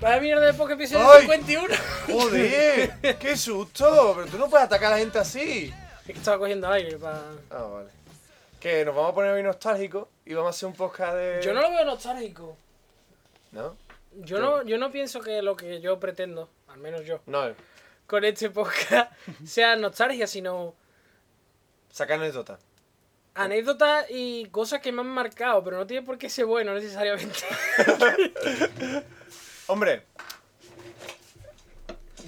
Vaya mierda de poco episodio ¡Ay! 51. ¡Joder! ¡Qué susto! Pero tú no puedes atacar a la gente así. Es que estaba cogiendo aire para. Ah, vale. Que nos vamos a poner hoy nostálgicos y vamos a hacer un podcast de. Yo no lo veo nostálgico. ¿No? Yo no, yo no pienso que lo que yo pretendo, al menos yo, No, con este podcast sea nostalgia, sino saca anécdota. anécdotas y cosas que me han marcado, pero no tiene por qué ser bueno necesariamente. Hombre,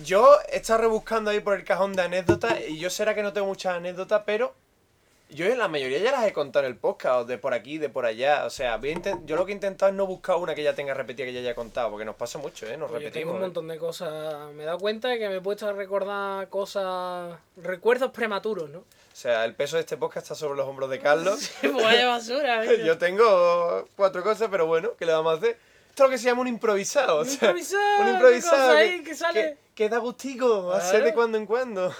yo he estado rebuscando ahí por el cajón de anécdotas y yo será que no tengo muchas anécdotas, pero yo la mayoría ya las he contado en el podcast, de por aquí, de por allá. O sea, voy a inten- yo lo que he intentado es no buscar una que ya tenga repetida que ya haya contado, porque nos pasa mucho, ¿eh? Nos Pues yo tengo repetimos. un ¿eh? montón de cosas. Me he dado cuenta de que me he puesto a recordar cosas. recuerdos prematuros, ¿no? O sea, el peso de este podcast está sobre los hombros de Carlos. Pues Vaya basura. Yo tengo cuatro cosas, pero bueno, ¿qué le vamos a hacer? Esto es lo que se llama un improvisado. o Un sea, improvisado, Un improvisado. que, ahí que sale. que- que da gustico, hacer de cuando en cuando.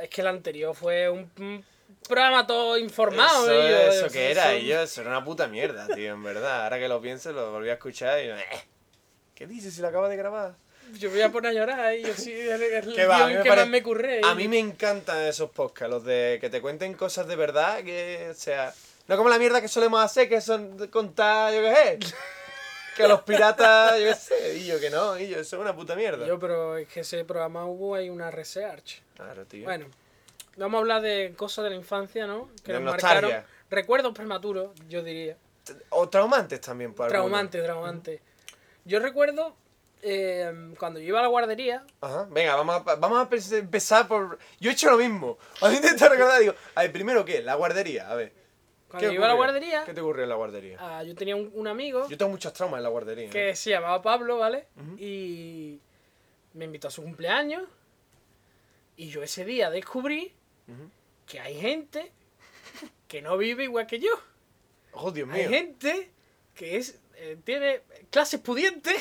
Es que el anterior fue un, un programa todo informado. eso, eso que era, yo, eso era una puta mierda, tío, en verdad. Ahora que lo pienso, lo volví a escuchar y... eh, ¿Qué dices si lo acabas de grabar? Yo me voy a poner a llorar y yo sí, el Que pare- más me curré. A mí me encantan esos podcasts, los de que te cuenten cosas de verdad, que, o sea... No como la mierda que solemos hacer, que son contar, yo qué sé. Que los piratas, yo qué sé, y yo que no, y yo, eso es una puta mierda. Yo, pero es que ese programa hubo ahí una research. Claro, tío. Bueno, vamos a hablar de cosas de la infancia, ¿no? Que De nos nostalgia. marcaron. Recuerdos prematuros, yo diría. O traumantes también, por algunos. Traumante, traumante. Yo recuerdo eh, cuando yo iba a la guardería, Ajá, venga, vamos a, vamos a pe- empezar por... Yo he hecho lo mismo. A mí intento recordar, digo, a ver, primero qué, la guardería, a ver. Cuando yo ¿qué iba a la guardería, ¿Qué te ocurrió en la guardería? ah, yo tenía un, un amigo Yo tengo muchos traumas en la guardería. ¿eh? que se llamaba Pablo, ¿vale? Y me invitó a su cumpleaños. Y yo ese día descubrí que hay gente que no vive igual que yo. Oh, Dios Hay mío. gente que es eh, tiene clases pudientes.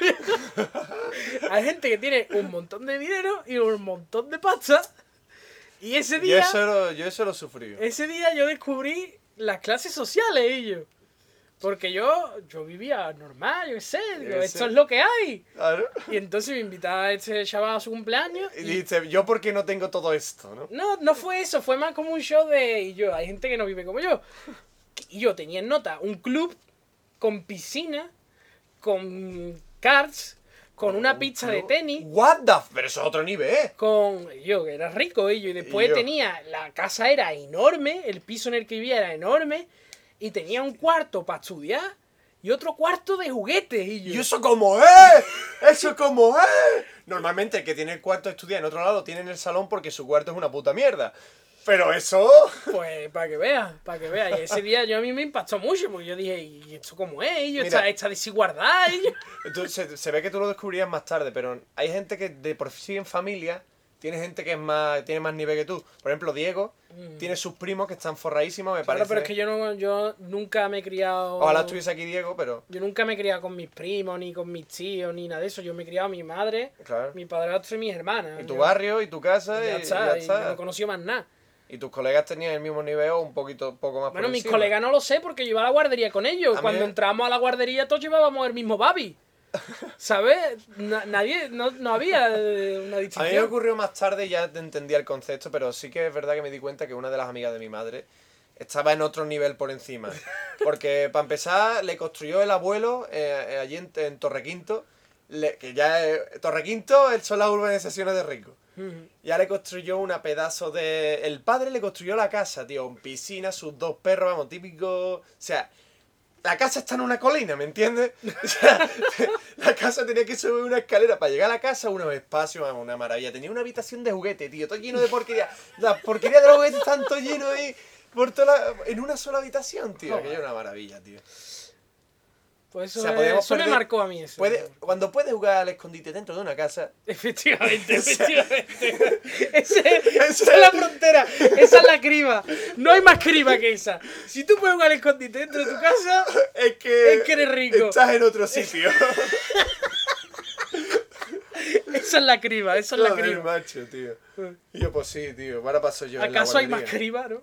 hay gente que tiene un montón de dinero y un montón de pasta. Y ese Yo día, eso, lo, yo eso lo sufrí. ese día yo descubrí las clases sociales ellos. Porque yo, yo vivía normal, yo qué sé, digo, Ese- esto es lo que hay. Claro. Y entonces me invitaba a este chaval a su cumpleaños. Y Y dijiste, yo por qué no tengo todo esto, ¿no? no, no fue eso, fue más como un show de. Y yo, hay gente que no vive como yo. Y yo tenía en nota un club con piscina, con cards, con una pizza de tenis, What the Pero eso es otro nivel. con. Yo, que era rico, y yo. Y después Y yo. tenía. La casa era enorme, el piso en el que vivía era enorme, y tenía un cuarto para estudiar y otro cuarto de juguetes. Y yo. ¿Y eso cómo es? ¿Eso cómo es? Normalmente el que tiene el cuarto de estudiar en otro lado tiene en el salón porque su cuarto es una puta mierda. Pero eso... Pues para que veas, para que veas. Y ese día yo a mí me impactó mucho, porque yo dije, ¿y esto cómo es? Y yo, Mira. esta, esta desigualdad. Y yo- Entonces, se, se ve que tú lo descubrirías más tarde, pero hay gente que de por sí en familia tiene gente que es más tiene más nivel que tú. Por ejemplo, Diego tiene sus primos que están forradísimos, me Mm. Claro, parece. pero es que yo, no, yo nunca me he criado... Ojalá estuviese aquí Diego, pero... Yo nunca me he criado con mis primos, ni con mis tíos, ni nada de eso. Yo me he criado a mi madre, Claro. mi padrastro y mis hermanas. Y tu Yo- barrio, y tu casa, y y ya y está, ya y está. no he conocido más nada. Y tus colegas tenían el mismo nivel o un poquito poco más Bueno, mis colegas no lo sé porque yo iba a la guardería con ellos. A Cuando entramos a la guardería todos llevábamos el mismo babi. ¿Sabes? Na- nadie, no, no había eh, una A mí me distinción. ocurrió más tarde y ya entendía el concepto, pero sí que es verdad que me di cuenta que una de las amigas de mi madre estaba en otro nivel por encima. Porque para empezar, le construyó el abuelo eh, eh, allí en, en Torrequinto, le- que ya es, Torrequinto son las urbanizaciones de Rico. Ya le construyó una pedazo de... El padre le construyó la casa, tío, piscina, sus dos perros, vamos, típico... O sea, la casa está en una colina, ¿me entiendes? O sea, la casa tenía que subir una escalera para llegar a la casa, unos espacios, vamos, una maravilla. Tenía una habitación de juguete, tío, todo lleno de porquería. Las porquerías de los juguetes están todo lleno ahí, por toda la- en una sola habitación, tío. Aquello era una maravilla, tío. Pues eso, O sea, eso me marcó a mí. Eso. Puede, cuando puedes jugar al escondite dentro de una casa, Efectivamente, efectivamente. Ese- esa es la frontera, esa es la criba. No hay más criba que esa. Si tú puedes jugar al escondite dentro de tu casa, es que... Es que eres rico. Estás en otro sitio. esa es la criba, esa es la criba. macho, tío. Y yo, pues sí, tío. Ahora paso yo en la ¿Acaso hay más criba, no?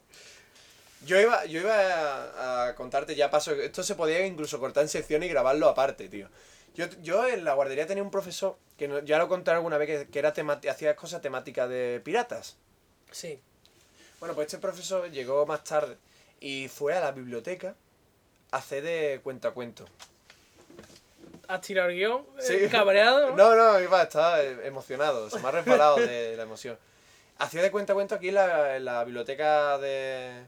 Yo iba, yo iba a, a contarte, ya paso. Esto se podía incluso cortar en sección y grabarlo aparte, tío. Yo, yo en la guardería tenía un profesor, que no- ya lo conté alguna vez, que, que era hacía cosas temáticas de piratas. Sí. Bueno, pues este profesor llegó más tarde y fue a la biblioteca a hacer de cuentacuentos. Has tirado el guion, Sí. eh, cabreado. No, no, iba, estaba eh, emocionado, se me ha resbalado de la emoción. Hacía de cuentacuentos aquí en la, en la biblioteca de,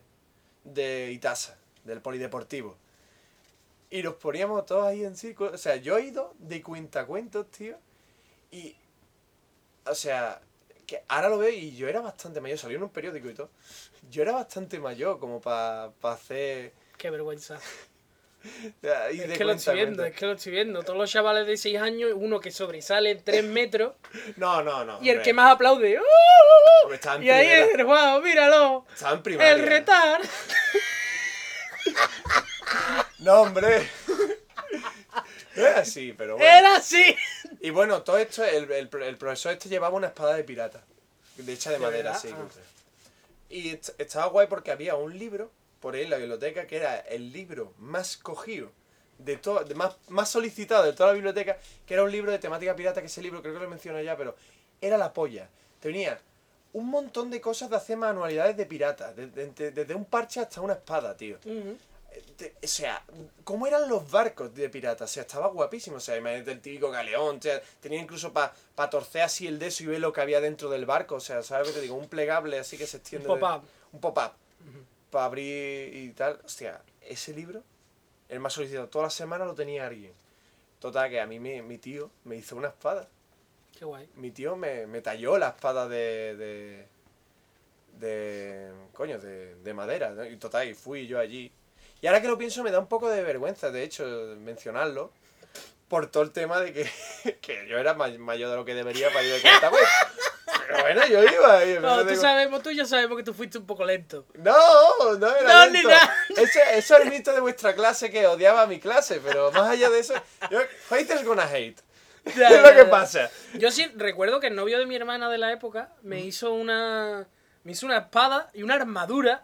de Itasa, del Polideportivo. Y nos poníamos todos ahí en círculo. O sea, yo he ido de cuentacuentos, tío. Y. O sea, que ahora lo veo y yo era bastante mayor. Salió en un periódico y todo. Yo era bastante mayor como para hacer. Qué vergüenza. De Es que lo estoy viendo, es que lo estoy viendo. Todos los chavales de 6 años, uno que sobresale 3 metros No, no, no. y el hombre. que más aplaude. ¡uh! Hombre, estaba en Y ahí es guau, míralo. Estaba en primaria. El retar. No, hombre. Es así, pero bueno. Era así. Y bueno, todo esto, el, el, el profesor este llevaba una espada de pirata. De hecha de ¿De madera, verdad? sí. Ah. Y est- estaba guay porque había un libro por ahí en la biblioteca que era el libro más cogido, de todo, de más, más solicitado de toda la biblioteca, que era un libro de temática pirata, que ese libro creo que lo menciono ya, pero era la polla. Tenía un montón de cosas de hacer manualidades de pirata, desde, desde un parche hasta una espada, tío. Ujú. Te- o sea, ¿cómo eran los barcos de piratas? O sea, estaba guapísimo. O sea, imagínate el típico galeón. O sea, tenía incluso para torcer así el deso y ver lo que había dentro del barco. O sea, ¿sabes lo que te digo? Un plegable así que se extiende. de- pop-up. Un pop-up. Para abrir y tal. Hostia, ese libro, el más solicitado, toda la semana lo tenía alguien. Total, que a mí mi, mi tío me hizo una espada. Qué guay. Mi tío me, me talló la espada de. de. de. coño, de, de madera. ¿no? Y total, y fui yo allí. Y ahora que lo pienso me da un poco de vergüenza, de hecho, mencionarlo. Por todo el tema de que, que yo era may- mayor de lo que debería para ir de cuenta, pues. Pero bueno, yo iba. No, tú sabemos, tú y yo sabemos que tú fuiste un poco lento. No, no era No, ni nada. Eso, eso es el mito de vuestra clase que odiaba mi clase, pero más allá de eso, yo, haters gonna hate. Ya, es lo que pasa. Yo sí recuerdo que el novio de mi hermana de la época me hizo una. Me hizo una espada y una armadura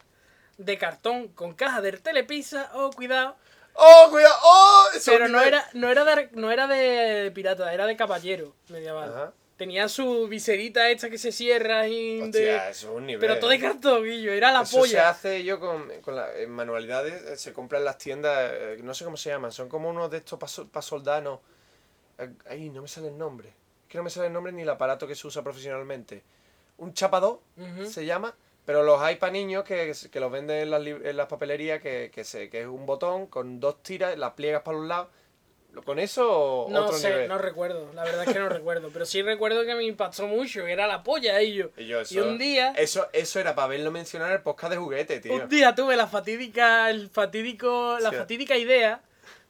de cartón con caja de telepizza. Oh, cuidado. ¡Oh, cuidado! ¡Oh! Pero no era, no, era de, no era de pirata, era de caballero medieval. Ajá. Tenía su viserita esta que se cierra y de- Hostia, eso es un nivel. Pero todo de cartón, Guillo, era la Eso se polla. hace yo con, con la- en manualidades, eh, se compra en las tiendas, eh, no sé cómo se llaman, son como unos de estos para soldados. Eh, Ay, no me sale el nombre. Es que no me sale el nombre ni el aparato que se usa profesionalmente. Un chapador Ujú. se llama, pero los hay para niños que, que los venden en las, en las papelerías, que, que, se, que es un botón con dos tiras, las pliegas para los lados. ¿Con eso o No otro sé, nivel? no recuerdo. La verdad es que no recuerdo. Pero sí recuerdo que me impactó mucho, era la polla y yo. Y, un día, Eso, eso era para verlo mencionar en el podcast de juguete, tío. un día tuve la fatídica, el fatídico, la Sí. fatídica idea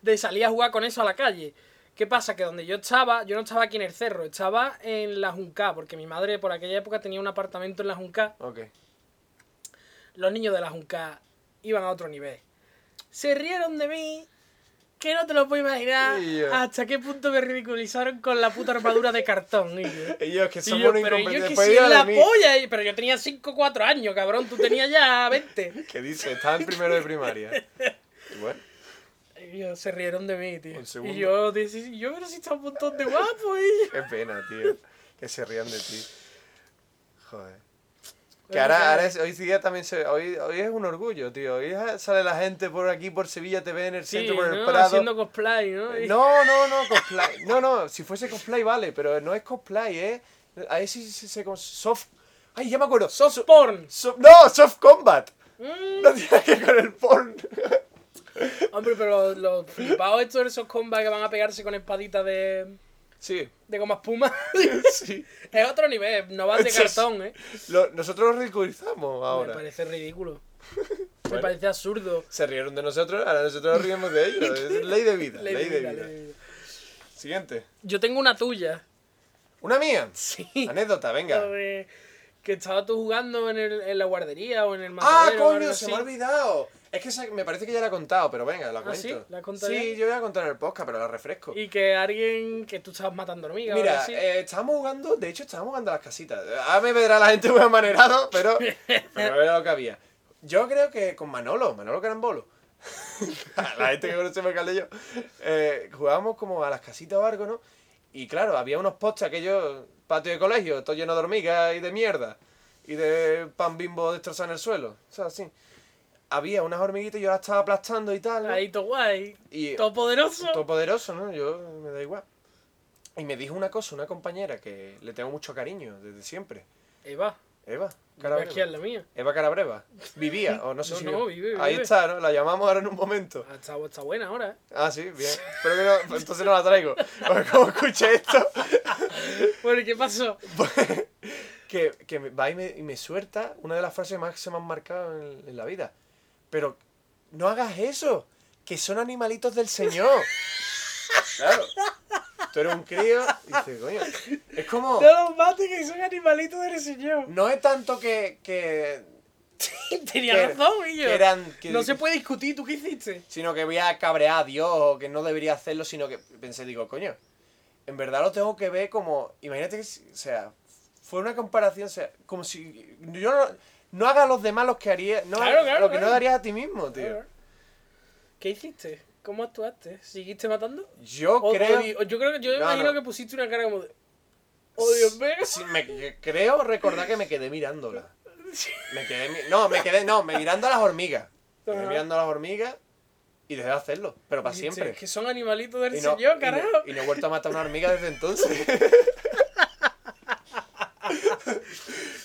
de salir a jugar con eso a la calle. ¿Qué pasa? Que donde yo estaba, yo no estaba aquí en el cerro, estaba en la Junca, porque mi madre por aquella época tenía un apartamento en la Junca. Ok. Los niños de la Junca iban a otro nivel. Se rieron de mí, que no te lo puedo imaginar yo. hasta qué punto me ridiculizaron con la puta armadura de cartón. y yo. Ellos que yo, unos pero yo incompetentes. que Pues sí la mí. polla, y- pero yo tenía 5 o 4 años, cabrón, tú tenías ya 20. ¿Qué dice? Estaba en primero de primaria. Y bueno, Y yo, se rieron de mí, tío. Un. Y yo, yo pero si está un montón de guapo, y qué pena, tío. Que se rían de ti. Joder. Que ahora, ahora es- hoy día también se, hoy, hoy es un orgullo, tío. Hoy sale la gente por aquí, por Sevilla TV, en el Sí, centro, por el ¿no? Prado. haciendo cosplay, ¿no? No, no, no, cosplay. No, no, si fuese cosplay vale, pero no es cosplay, ¿eh? Ahí sí se... se, soft... Ay, ya me acuerdo. Soft So- porn. so- no, soft combat. Mm, No tiene que ver con el porn. hombre, pero los, los flipados estos de esos combats que van a pegarse con espaditas de, Sí, de goma espuma. sí. es otro nivel, no vas de cartón, ¿eh? Lo- nosotros lo ridiculizamos Me ahora. parece ridículo. Me parece absurdo. Se rieron de nosotros, ahora nosotros nos riemos de ellos. Es ley de vida, ley, de vida. ley de vida. Siguiente. Yo tengo una tuya. ¿Una mía? Sí. Anécdota, venga. Que estaba tú jugando en, el, en la guardería o en el Ah, matadero algo coño, se me ha olvidado. Es que esa- me parece que ya la he contado, pero venga, la ¿Ah, cuento. sí? ¿La has contado Sí, ya? yo voy a contar en el podcast, pero la refresco. Y que alguien que tú estabas matando hormigas o algo Mira, así. eh, estábamos jugando, de hecho estábamos jugando a las casitas. Ahora me verá la gente muy amanerado, pero, pero era lo que había. Yo creo que con Manolo, Manolo Carambolo, la gente que conocemos el Caldello, eh, jugábamos como a las casitas o algo, ¿no? Y claro, había unos postes, aquellos patio de colegio, todo lleno de hormigas y de mierda. Y de pan bimbo destrozado en el suelo. O sea, así. Había unas hormiguitas y yo las estaba aplastando y tal. ¿no? Ahí todo guay. Y Todo poderoso. todo poderoso, ¿no? Yo me da igual. Y me dijo una cosa, una compañera que le tengo mucho cariño desde siempre. Eva. Eva, aquí Carabreva. es la mía. Eva Carabreva. Vivía, o no sé No, si. no, vive, Ahí vive. está, ¿no? La llamamos ahora en un momento. Ah, Está, está buena ahora, ¿eh? Ah, sí, bien. Pero que no, pues entonces no la traigo. Porque como escuché esto, Bueno, ¿y qué pasó? que, que me- va y me, y me suelta una de las frases más que se me han marcado en, en la vida. Pero no hagas eso, que son animalitos del Señor. Claro. Tú eres un crío y dices, coño. Es como. No los mates, que son animalitos del señor. No es tanto que. que, Tenía que- razón, y yo. que eran. que- No se puede discutir, ¿tú qué hiciste? Sino que voy a cabrear a Dios o que no debería hacerlo, sino que pensé, digo, coño. En verdad lo tengo que ver como. Imagínate que. O sea, fue una comparación, o sea, como si. Yo no. No haga a los demás los que haría. No, Claro, claro, lo que no darías a ti mismo, tío. ¿Qué hiciste? ¿Cómo actuaste? ¿Seguiste matando? Yo O- creo. o yo creo que yo No, imagino no. que pusiste una cara como de. Oh Dios mío. Sí, me, que- creo recordar que me quedé mirándola. Me quedé. No, me quedé. No, me mirando a las hormigas. Me quedé mirando a las hormigas y dejé de hacerlo. Pero para siempre. Que son animalitos del Y no, señor, y no- carajo. y no he vuelto a matar a una hormiga desde entonces.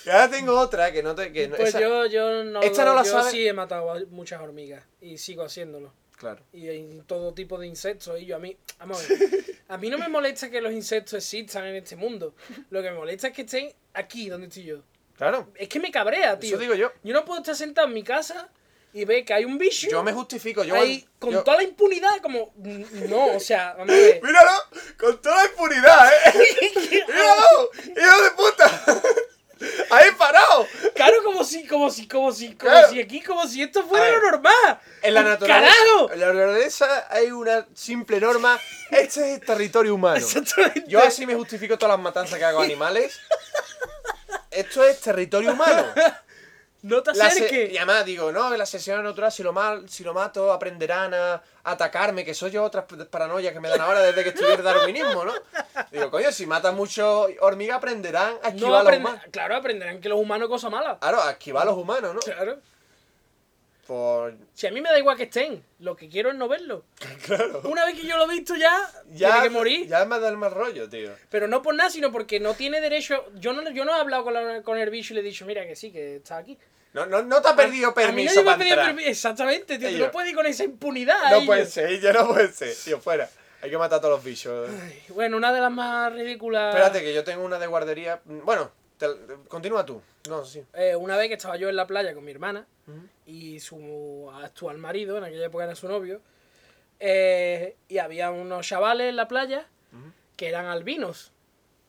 y ahora tengo otra que no te. Que pues esa- yo, yo no. esta no la yo sabe- sí he matado a muchas hormigas. Y sigo haciéndolo. Claro. Y en todo tipo de insectos. Y yo a mí. Vamos a ver. A mí no me molesta que los insectos existan en este mundo. Lo que me molesta es que estén aquí donde estoy yo. Claro. Es que me cabrea, tío. Eso digo yo. Yo no puedo estar sentado en mi casa y ver que hay un bicho Yo me justifico. Yo, ahí con yo- toda la impunidad, como. No, o sea, vamos a ver. ¡Míralo! ¡Con toda la impunidad, eh! ¡Míralo! ¡Hijo de puta! ¡Ahí parado! Claro, como si, como si, como si, como Claro. si aquí, como si esto fuera ver. lo normal. En la naturaleza, ¡Carajo! en la naturaleza hay una simple norma. Este es territorio humano. Yo así me justifico todas las matanzas que hago a animales. Esto es territorio humano. No te acerques. y además digo, no, en la sesión natural, si lo, mal, si lo mato, aprenderán a atacarme, que soy yo otras paranoias que me dan ahora desde que estudié el darwinismo, ¿no? Digo, coño, si matan mucho hormiga, aprenderán a esquivar No a los humanos. Claro, aprenderán que los humanos cosa mala. Claro, a esquivar a los humanos, ¿no? Claro. Por... Si a mí me da igual que estén, lo que quiero es no verlo. Claro. Una vez que yo lo he visto ya, Ya, tiene que morir. Ya me da el mal rollo, tío. Pero no por nada, sino porque no tiene derecho. Yo no, yo no he hablado con, la- con el bicho y le he dicho, mira que sí, que está aquí. No, no, no te ha perdido A permiso para entrar. permi- Exactamente, tío. Tú no puedes ir con esa impunidad. No puede ser, ya no puede ser. Tío, fuera. Hay que matar a todos los bichos. Ay, Bueno, una de las más ridículas. Espérate, que yo tengo una de guardería. Bueno, te- continúa tú. No, sí. Eh, una vez que estaba yo en la playa con mi hermana y su actual marido, en aquella época era su novio, eh, y había unos chavales en la playa que eran albinos.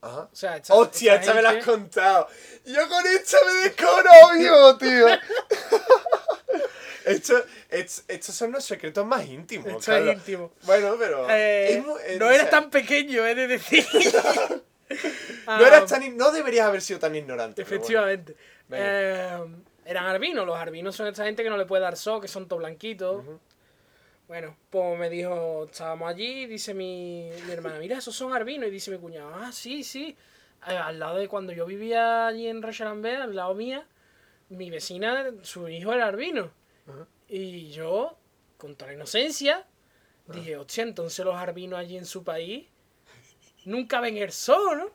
Ajá. O sea, esta- Hostia, esta esta me la has contado. Yo con esta me desconozco, tío. Esto, es- estos son los secretos más íntimos. Esto es Carlos. íntimo. Bueno, pero. Eh, es mu- eh, no o eras sea, tan pequeño, he de decir. No, eras Ah, tan no deberías haber sido tan ignorante. bueno. Efectivamente. Eh, eran albinos. Los albinos son esta gente que no le puede dar sol, que son todo blanquitos. Bueno, pues me dijo, estábamos allí, dice mi, mi hermana, mira, esos son albinos. Y dice mi cuñado, ah, sí, sí. Eh, al lado de cuando yo vivía allí en Rochelambé, al lado mía, mi vecina, su hijo era albino. Ajá. Y yo, con toda la inocencia, dije, hostia, entonces los albinos allí en su país nunca ven el sol, ¿no?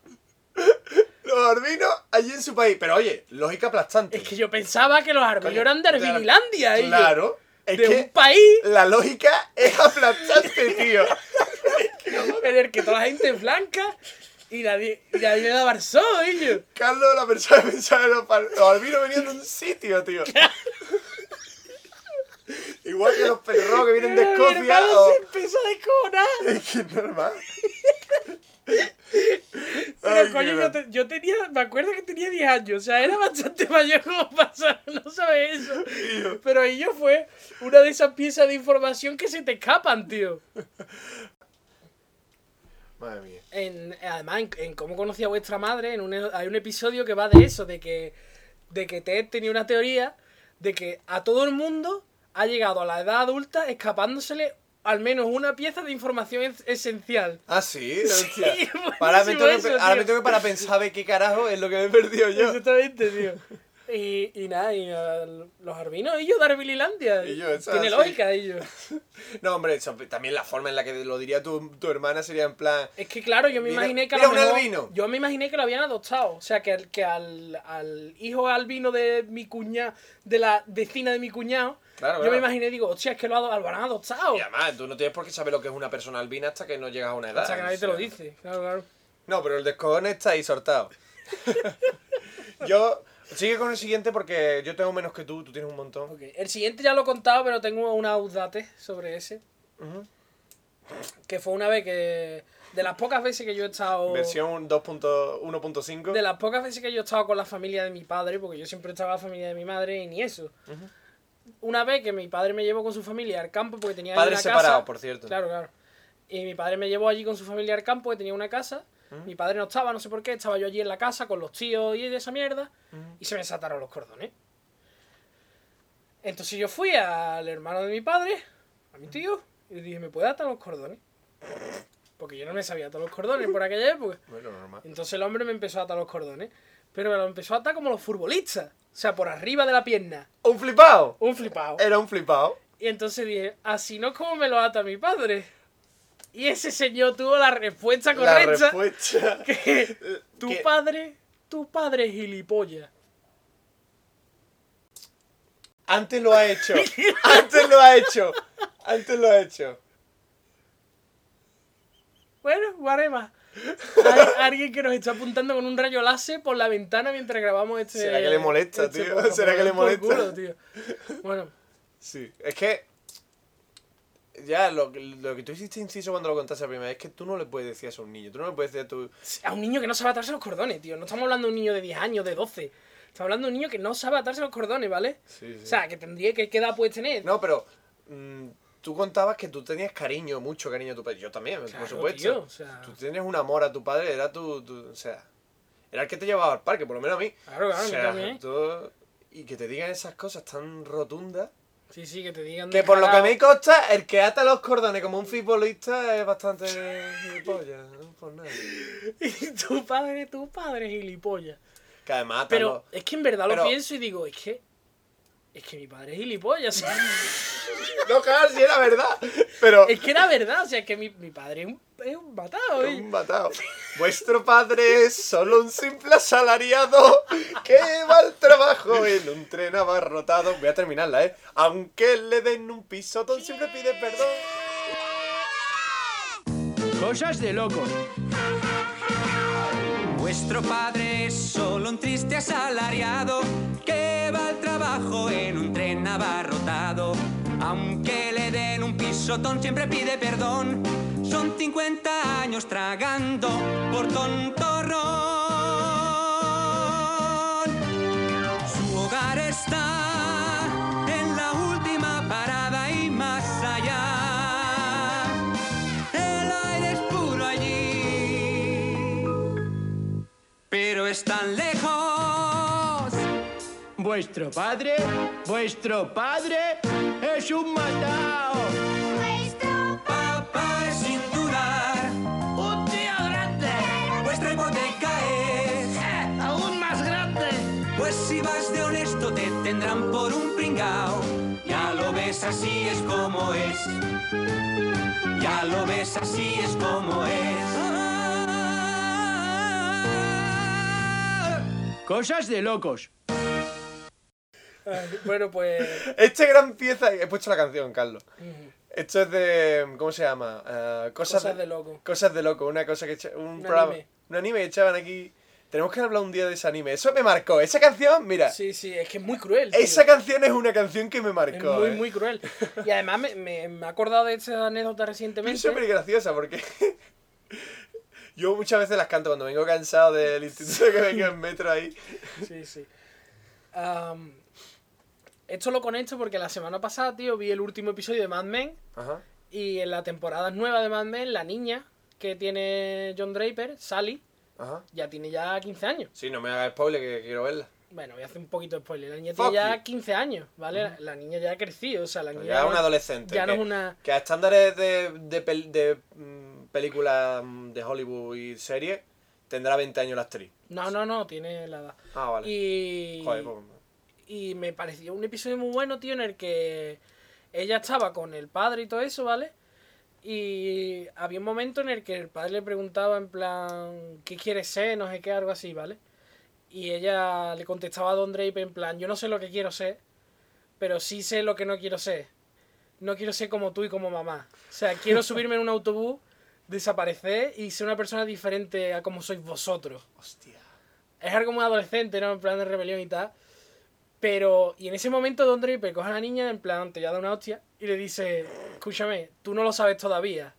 Los allí en su país. Pero oye, lógica aplastante. Es que yo pensaba que los Coño, eran de claro, Arbinilandia, ellos. Claro. Es de que un país la lógica es aplastante, tío. en el que toda la gente es blanca y nadie, y nadie el sol, ellos. Carlos, la persona que pensaba que los, los albinos venían de un sitio, tío. Igual que los pelirrojos que vienen de Mi Escocia. hermano O... se empezó a descojonar. Es que es normal. Pero Ay, coño, yo, te- yo tenía, me acuerdo que tenía 10 años, o sea, era bastante mayor como para no saber eso. Tío. Pero ello fue una de esas piezas de información que se te escapan, tío. Madre mía. En, además, en, en cómo conocí a vuestra madre, en un, hay un episodio que va de eso, de que, de que Ted tenía una teoría de que a todo el mundo ha llegado a la edad adulta escapándosele al menos una pieza de información es- esencial. Ah, sí, hostia. Ahora me tengo que, eso, ahora me tengo que para pensar de qué carajo es lo que me he perdido yo. Exactamente, tío. Y, y nada, y eh, los arbinos. Y yo, eso Tiene lógica, yo. No, hombre, eso- también la forma en la que lo diría tu, tu hermana sería en plan. Es que claro, yo me Mira- imaginé que a lo mejor- albino. Yo me imaginé que lo habían adoptado. O sea, que, al- que al, al hijo albino de mi cuñado, de la vecina de mi cuñado, Claro, yo claro. me imaginé, digo, hostia, es que lo, ha- lo han adoptado. Y además, tú no tienes por qué saber lo que es una persona albina hasta que no llegas a una edad. O sea, que nadie o te lo dice. Claro, claro. No, pero el descojone está ahí sortado. yo. Sigue con el siguiente porque yo tengo menos que tú, tú tienes un montón. El siguiente ya lo he contado, pero tengo una audate sobre ese. Que fue una vez que. De las pocas veces que yo he estado. Versión 2.1.5. De las pocas veces que yo he estado con la familia de mi padre, porque yo siempre estaba con la familia de mi madre y ni eso. Una vez que mi padre me llevó con su familia al campo porque tenía Padres una separados, casa. por cierto. Claro, claro. Y mi padre me llevó allí con su familia al campo que tenía una casa. Mi padre no estaba, no sé por qué, estaba yo allí en la casa con los tíos y de esa mierda. Y se me desataron los cordones. Entonces yo fui al hermano de mi padre, a mi tío, y le dije, ¿me puede atar los cordones? Porque yo no me sabía atar los cordones por aquella época. Bueno, normal. Entonces el hombre me empezó a atar los cordones. Pero me los empezó a atar como los futbolistas. O sea, por arriba de la pierna. ¡Un flipado! Un flipado. Era un flipado. Y entonces dije, así no es como me lo ata mi padre. Y ese señor tuvo la respuesta La correcta. respuesta. Que tu ¿Qué? padre, tu padre es gilipollas. Antes lo ha hecho. Antes lo ha hecho. Antes lo ha hecho. Bueno, whatever. Hay alguien que nos está apuntando con un rayo láser por la ventana mientras grabamos este. ¿Será que le molesta, tío? podcast? ¿Será que le molesta? culo, tío. Bueno, Sí. Es que. Ya, lo, lo que tú hiciste inciso cuando lo contaste la primera vez es que tú no le puedes decir eso a un niño. Tú no le puedes decir a tu. a un niño que no sabe atarse los cordones, tío. No estamos hablando de un niño de 10 años, de 12. Estamos hablando de un niño que no sabe atarse los cordones, ¿vale? Sí, sí. O sea, que tendría que, ¿qué edad puedes tener? No, pero. mm, tú contabas que tú tenías cariño, mucho cariño a tu padre. Yo también, Claro, por supuesto. tío, o sea- Tú tienes un amor a tu padre, era tu, tu- O sea. Era el que te llevaba al parque, por lo menos a mí. Claro, claro, o sea, también. tú- Y que te digan esas cosas tan rotundas. Sí, sí, que te digan. Que por lo que me consta, el que ata los cordones como un futbolista es bastante gilipollas, no por nada. Y tu padre, tu padre es gilipollas. Que además Pero es que en verdad Pero- lo pienso y digo, es que. Es que mi padre es gilipollas. No, claro, si era verdad. Pero es que era verdad, o sea, es que mi, mi padre es un, es un matado. un ¿eh? matado. Vuestro padre es solo un simple asalariado que va al trabajo en un tren abarrotado. Voy a terminarla, ¿eh? Aunque le den un pisotón, siempre pide perdón. Cosas de locos. Vuestro padre es solo un triste asalariado que va al trabajo en un tren abarrotado. Aunque le den un pisotón, siempre pide perdón. Son 50 años tragando por tontorrón. Están lejos. Vuestro padre, vuestro padre es un matao. Papá es sin dudar Un tío grande, vuestra hipoteca es. aún más grande. Pues si vas de honesto te tendrán por un pringao. Ya lo ves, así es como es. Ya lo ves, así es como es. Cosas de locos. Bueno, pues. Este gran pieza. He puesto la canción, Carlos. Esto es de. ¿Cómo se llama? Eh, cosas, Cosas de loco. Cosas de loco, una cosa que. Un, Un programa. anime. Un anime que echaban aquí. Tenemos que hablar un día de ese anime. Eso me marcó. Esa canción, mira. Sí, sí, es que es muy cruel. tío. Esa canción es una canción que me Es marcó. muy, eh. muy cruel. Y además me, me, me he acordado de esta anécdota Es recientemente. súper graciosa porque. Yo muchas veces las canto cuando vengo cansado del instituto que vengo en metro ahí. Sí, sí. Am, esto lo conecto porque la semana pasada, tío, vi el último episodio de Mad Men. Ajá. Y en la temporada nueva de Mad Men, la niña que tiene John Draper, Sally, Ajá. ya tiene ya 15 años. Sí, no me hagas spoiler que quiero verla. Bueno, voy a hacer un poquito de spoiler. La niña Fuck tiene ya you. 15 años, ¿vale? La niña ya ha crecido, o sea, la niña Ya es un adolescente. Ya no que, es una. que a estándares de, de, pel- de, mm, películas mm, de Hollywood y series tendrá 20 años la actriz. No, no, no, tiene la edad. Ah, vale. Y. Joder, pues, Y me pareció un episodio muy bueno, tío, en el que ella estaba con el padre y todo eso, ¿vale? Y había un momento en el que el padre le preguntaba en plan, ¿qué quieres ser? No sé qué, algo así, ¿vale? Y ella le contestaba a Don Draper en plan, yo no sé lo que quiero ser, pero sí sé lo que no quiero ser. No quiero ser como tú y como mamá. O sea, quiero subirme en un autobús, desaparecer y ser una persona diferente a como sois vosotros hostia. es algo muy adolescente, ¿no? En plan de rebelión y tal. Pero, y en ese momento Don Draper coge a la niña, en plan, te ya da una hostia, y le dice, escúchame, tú no lo sabes todavía,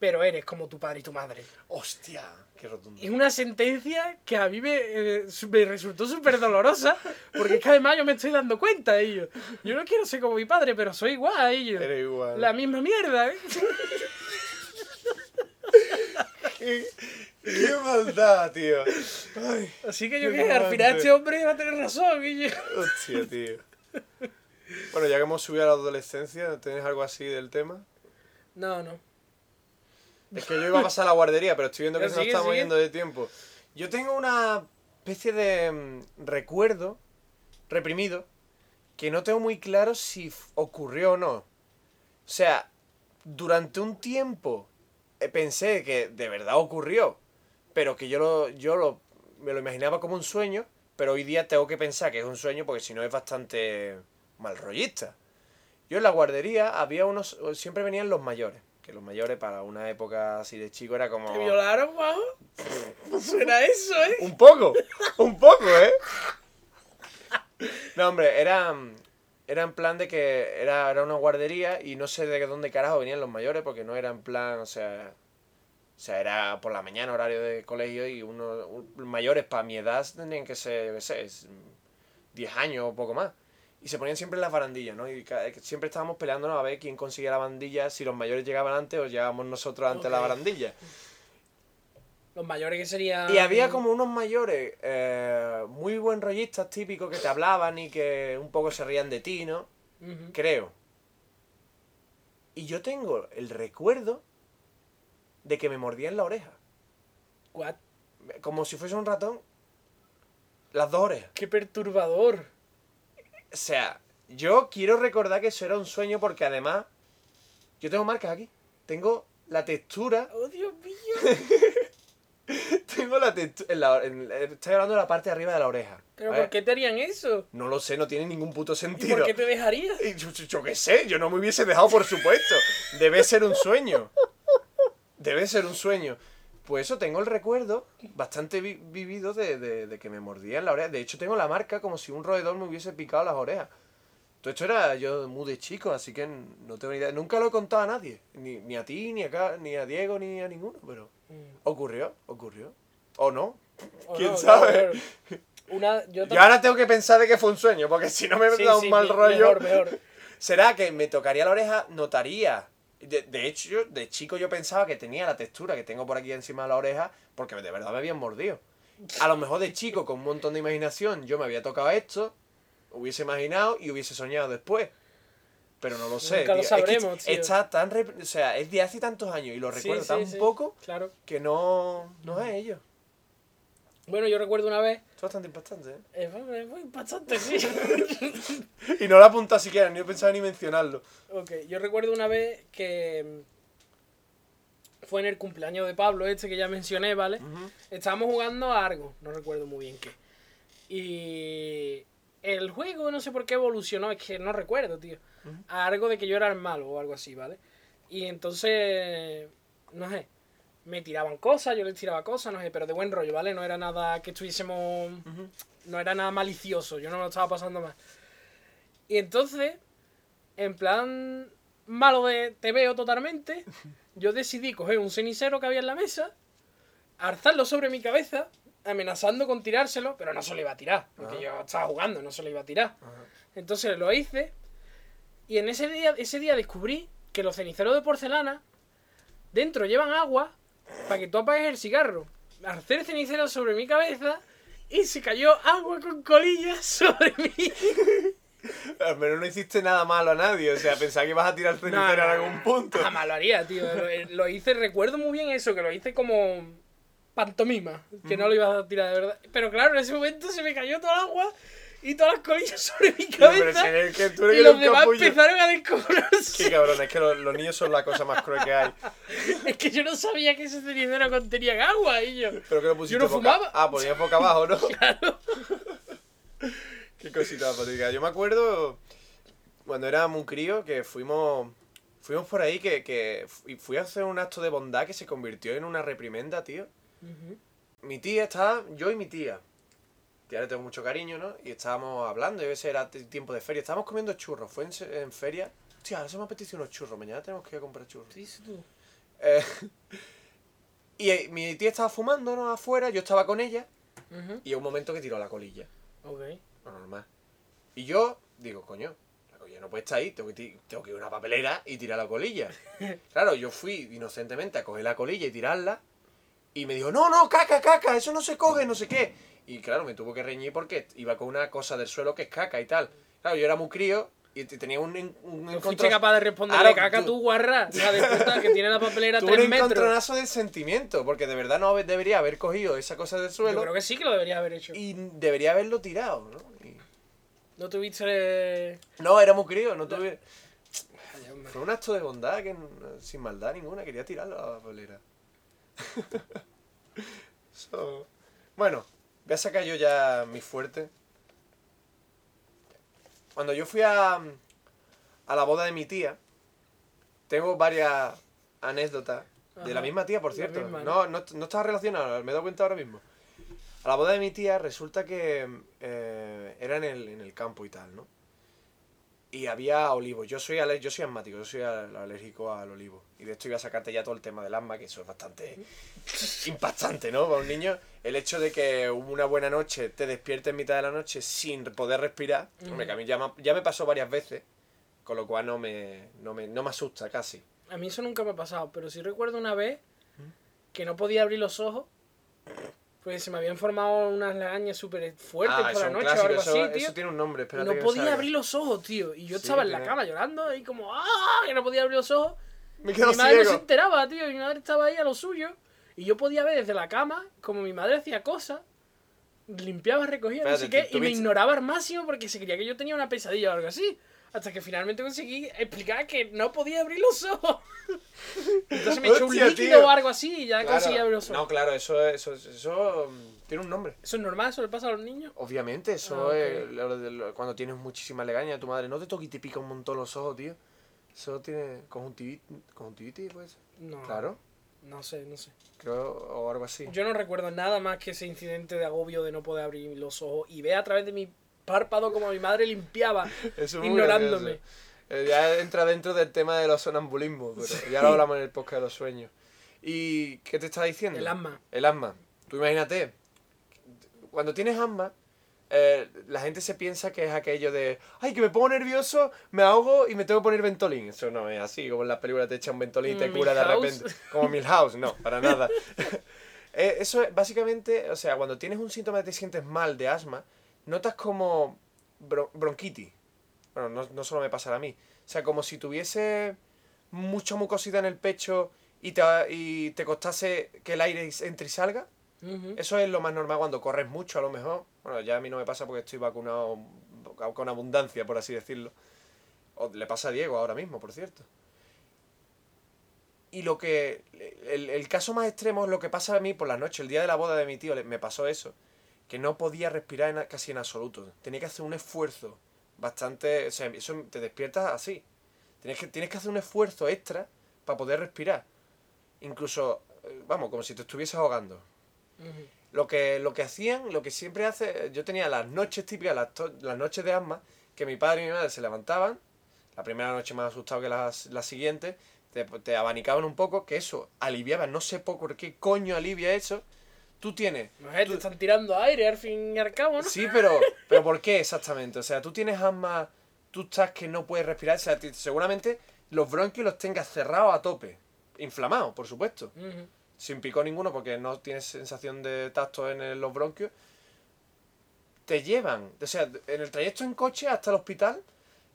pero eres como tu padre y tu madre. Hostia. Qué rotundo. Es una sentencia que a mí me, eh, me resultó súper dolorosa, porque es que además yo me estoy dando cuenta de ello. Yo no quiero ser como mi padre, pero soy igual a ellos. Eres igual. La misma mierda, ¿eh? Qué maldad, tío. Ay, Así que yo Qué que al final este hombre va a tener razón, yo... hostia, tío. Bueno, ya que hemos subido a la adolescencia, ¿tienes algo así del tema? No, no. Es que yo iba a pasar a la guardería, pero estoy viendo que se nos estamos yendo de tiempo. Yo tengo una especie de mm, recuerdo reprimido que no tengo muy claro si ocurrió o no. O sea, durante un tiempo pensé que de verdad ocurrió, pero que yo lo, yo lo, me lo imaginaba como un sueño, pero hoy día tengo que pensar que es un sueño porque si no es bastante mal rollista. Yo en la guardería había unos, siempre venían los mayores, que los mayores para una época así de chico era como... ¿Te violaron, bajo? Suena eso, ¿eh? Un poco, un poco, ¿eh? No, hombre, era, era en plan de que era, era una guardería y no sé de dónde carajo venían los mayores porque no era en plan, o sea... O sea, era por la mañana horario de colegio y unos un- mayores para mi edad tenían que ser, qué sé, es, 10 años o poco más. Y se ponían siempre en las barandillas, ¿no? Y siempre estábamos peleándonos a ver quién conseguía la bandilla, si los mayores llegaban antes o llegábamos nosotros antes a la barandilla. Los mayores que serían. Y había como unos mayores eh, muy buen rollistas típicos que te hablaban y que un poco se rían de ti, ¿no? Creo. Y yo tengo el recuerdo de que me mordían la oreja. What? Como si fuese un ratón. Las dos orejas. Qué perturbador. O sea, yo quiero recordar que eso era un sueño porque además... Yo tengo marcas aquí. Tengo la textura Oh, Dios mío. Tengo la textura. En la, en- estoy hablando de la parte de arriba de la oreja. ¿Pero por qué te harían eso? No lo sé, no tiene ningún puto ¿Y sentido. por qué te dejarías? Y yo, yo- yo qué sé, yo no me hubiese dejado, por supuesto. Debe ser un sueño. Debe ser un sueño. Pues eso, tengo el recuerdo bastante vi- vivido de, de- de que me mordían la oreja. De hecho, tengo la marca como si un roedor me hubiese picado las orejas. Todo esto era yo muy de chico, así que no tengo ni idea. Nunca lo he contado a nadie. Ni, ni a ti, ni a, ni a Diego, ni a ninguno. Pero ocurrió, ocurrió. ¿O no? ¿O ¿Quién no? sabe? Claro, claro. Una, yo Yo ahora tengo que pensar de que fue un sueño, porque si no me Sí, da un sí, mal rollo. Mejor, mejor. ¿Será que me tocaría la oreja? Notaría. De, de hecho, yo, de chico yo pensaba que tenía la textura que tengo por aquí encima de la oreja, porque de verdad me habían mordido. A lo mejor de chico, con un montón de imaginación, yo me había tocado esto, hubiese imaginado y hubiese soñado después. Pero no lo sé. Nunca lo. Es que sabremos, tío. Está tan. O sea, es de hace tantos años y lo recuerdo sí, tan sí. poco Claro. que no, no es ello. Bueno, yo recuerdo una vez. Es bastante impactante, ¿eh? eh, fue, fue bastante, sí. Y no lo apuntado siquiera, ni he pensado ni mencionarlo. ok, yo recuerdo una vez que. mm, Fue en el cumpleaños de Pablo, este que ya mencioné, ¿vale? Estábamos jugando a algo, no recuerdo muy bien qué. Y. El juego, no sé por qué evolucionó, es que no recuerdo, tío. A algo de que yo era el malo o algo así, ¿vale? Y entonces. No sé. Me tiraban cosas, yo les tiraba cosas, no sé, pero de buen rollo, ¿vale? No era nada que estuviésemos. No era nada malicioso, yo no me lo estaba pasando mal. Y entonces, en plan malo de te veo totalmente, yo decidí coger un cenicero que había en la mesa, alzarlo sobre mi cabeza, amenazando con tirárselo, pero no se lo iba a tirar, porque yo estaba jugando, no se lo iba a tirar. Entonces lo hice, y en ese día, ese día descubrí que los ceniceros de porcelana dentro llevan agua para que tú apagues el cigarro. Alcé el cenicero sobre mi cabeza y se cayó agua con colillas sobre mí. Al menos no hiciste nada malo a nadie. O sea, pensaba que ibas a tirar cenicero No, no, en algún punto. Jamás lo haría, tío. Lo, eh, lo hice, recuerdo muy bien eso, que lo hice como pantomima, que no lo ibas a tirar de verdad. Pero claro, en ese momento se me cayó toda el agua y todas las colillas sobre mi No, pero cabeza. si que tú eres y los demás capullo. empezaron a descojonarse. Qué cabrón, es que los, los niños son la cosa más cruel que hay. Es que yo no sabía que ese cenicero contenía agua y yo. Pero que lo pusiste Yo no boca- fumaba. Ah, ponías boca abajo, ¿no? Claro. Qué cosita patética. Yo me acuerdo cuando era muy crío que fuimos fuimos por ahí que, que fui a hacer un acto de bondad que se convirtió en una reprimenda, tío. Mi tía estaba, yo y mi tía. Tía le tengo mucho cariño, ¿no? Y estábamos hablando, y ese era tiempo de feria. Estábamos comiendo churros, fue en, feria. Hostia, ahora se me apetece unos churros, mañana tenemos que ir a comprar churros. ¿Qué dices tú? Eh, y eh, mi tía estaba fumando, ¿no? Afuera, yo estaba con ella, y un momento que tiró la colilla. Ok. Lo normal. Y yo digo, coño, la colilla no puede estar ahí, tengo que, tengo que ir a una papelera y tirar la colilla. claro, yo fui inocentemente a coger la colilla y tirarla. Y me dijo, no, no, caca, caca, eso no se coge, no sé qué. Y claro, me tuvo que reñir porque iba con una cosa del suelo que es caca y tal. Claro, yo era muy crío y te- tenía un, un No fuiste capaz de responderle Claro, caca tú- tú, guarra, de puta, que tiene la papelera a Tuve un 3 metros. encontronazo de sentimiento, porque de verdad no debería haber cogido esa cosa del Yo suelo creo que sí que lo deberías haber hecho. y debería haberlo tirado, ¿no? Y- No tuviste. No, era muy crío, no tuve... Ay. Fue un acto de bondad que sin maldad ninguna quería tirarlo a la papelera. So, Bueno, voy a sacar yo ya mi fuerte. Cuando yo fui a, a la boda de mi tía, tengo varias anécdotas de la misma tía, por cierto. misma, no, no, no estaba relacionado, me he dado cuenta ahora mismo. A la boda de mi tía resulta que eh, era en el, en el campo y tal, ¿no? Y había olivos. Yo soy, ale- yo soy asmático, yo soy al- alérgico al olivo. Y de esto iba a sacarte ya todo el tema del asma, que eso es bastante impactante, ¿no? Para un niño, el hecho de que una buena noche te despiertes en mitad de la noche sin poder respirar, hombre, que a mí ya me, ya me pasó varias veces, con lo cual no me, no me, no me asusta casi. A mí eso nunca me ha pasado, pero sí recuerdo una vez que no podía abrir los ojos. Pues se me habían formado unas lagañas súper fuertes Ah, por la noche o algo eso, así, tío. eso tiene un nombre, Y espérate no podía abrir los ojos, tío. Y yo Sí, estaba en la cama llorando y como, ¡ah! Que no podía abrir los ojos. Me Y quedo mi madre no se enteraba, tío. y Mi madre estaba ahí a lo suyo. Y yo podía ver desde la cama como mi madre hacía cosas. Limpiaba, recogía, no sé Espérate, qué. Y me ignoraba al máximo porque se creía que yo tenía una pesadilla o algo así. Hasta que finalmente conseguí explicar que no podía abrir los ojos. Entonces me echó un líquido tío. o algo así y ya Claro. conseguí abrir los ojos. No, claro, eso, eso, eso mm, tiene un nombre. ¿Eso es normal? ¿Eso le pasa a los niños? Obviamente, eso Ah, es lo de lo- cuando tienes muchísima legaña, tu madre no te toca y te pica un montón los ojos, tío. Eso tiene conjuntivitis, conjuntivitis pues. No. Claro, No sé, no sé. creo, o algo así. Yo no recuerdo nada más que ese incidente de agobio de no poder abrir los ojos y ver a través de mi párpado como mi madre limpiaba, Eso es ignorándome. gracioso. Eh, ya entra dentro del tema de los sonambulismos, pero ya lo hablamos en el podcast de los sueños. ¿Y qué te estaba diciendo? El asma. El asma. Tú imagínate, cuando tienes asma, eh, la gente se piensa que es aquello de, ay, que me pongo nervioso, me ahogo y me tengo que poner Ventolin. Eso no es así, como en las películas te echan un Ventolin y te cura de repente. Como Milhouse, no, para nada. Eh, Eso es básicamente, o sea, cuando tienes un síntoma que te sientes mal de asma, notas como bro- bronquitis. Bueno, no, no solo me pasará a mí. O sea, como si tuviese mucha mucosidad en el pecho y te, y te costase que el aire entre y salga. Eso es lo más normal cuando corres mucho, a lo mejor. Bueno, ya a mí no me pasa porque estoy vacunado con abundancia, por así decirlo. O le pasa a Diego ahora mismo, por cierto. Y lo que. El, el caso más extremo es lo que pasa a mí por la noche. El día de la boda de mi tío le- me pasó eso. Que no podía respirar en- casi en absoluto. Tenía que hacer un esfuerzo bastante. O sea, eso te despiertas así. Tienes que, tienes que hacer un esfuerzo extra para poder respirar. Incluso, eh, vamos, como si te estuvieses ahogando. Lo que, lo que hacían, lo que siempre hace, yo tenía las noches típicas, las, to- las noches de asma, que mi padre y mi madre se levantaban, la primera noche más asustado que las, las siguientes, te, te abanicaban un poco, que eso aliviaba, no sé por qué coño alivia eso. Tú tienes... No sé, te están tirando aire al fin y al cabo, ¿no? Sí, pero, pero ¿por qué exactamente? O sea, tú tienes asma, tú estás que no puedes respirar, o sea, seguramente los bronquios los tengas cerrados a tope, inflamados, por supuesto sin picor ninguno porque no tienes sensación de tacto en el- los bronquios, te llevan, o sea, en el trayecto en coche hasta el hospital,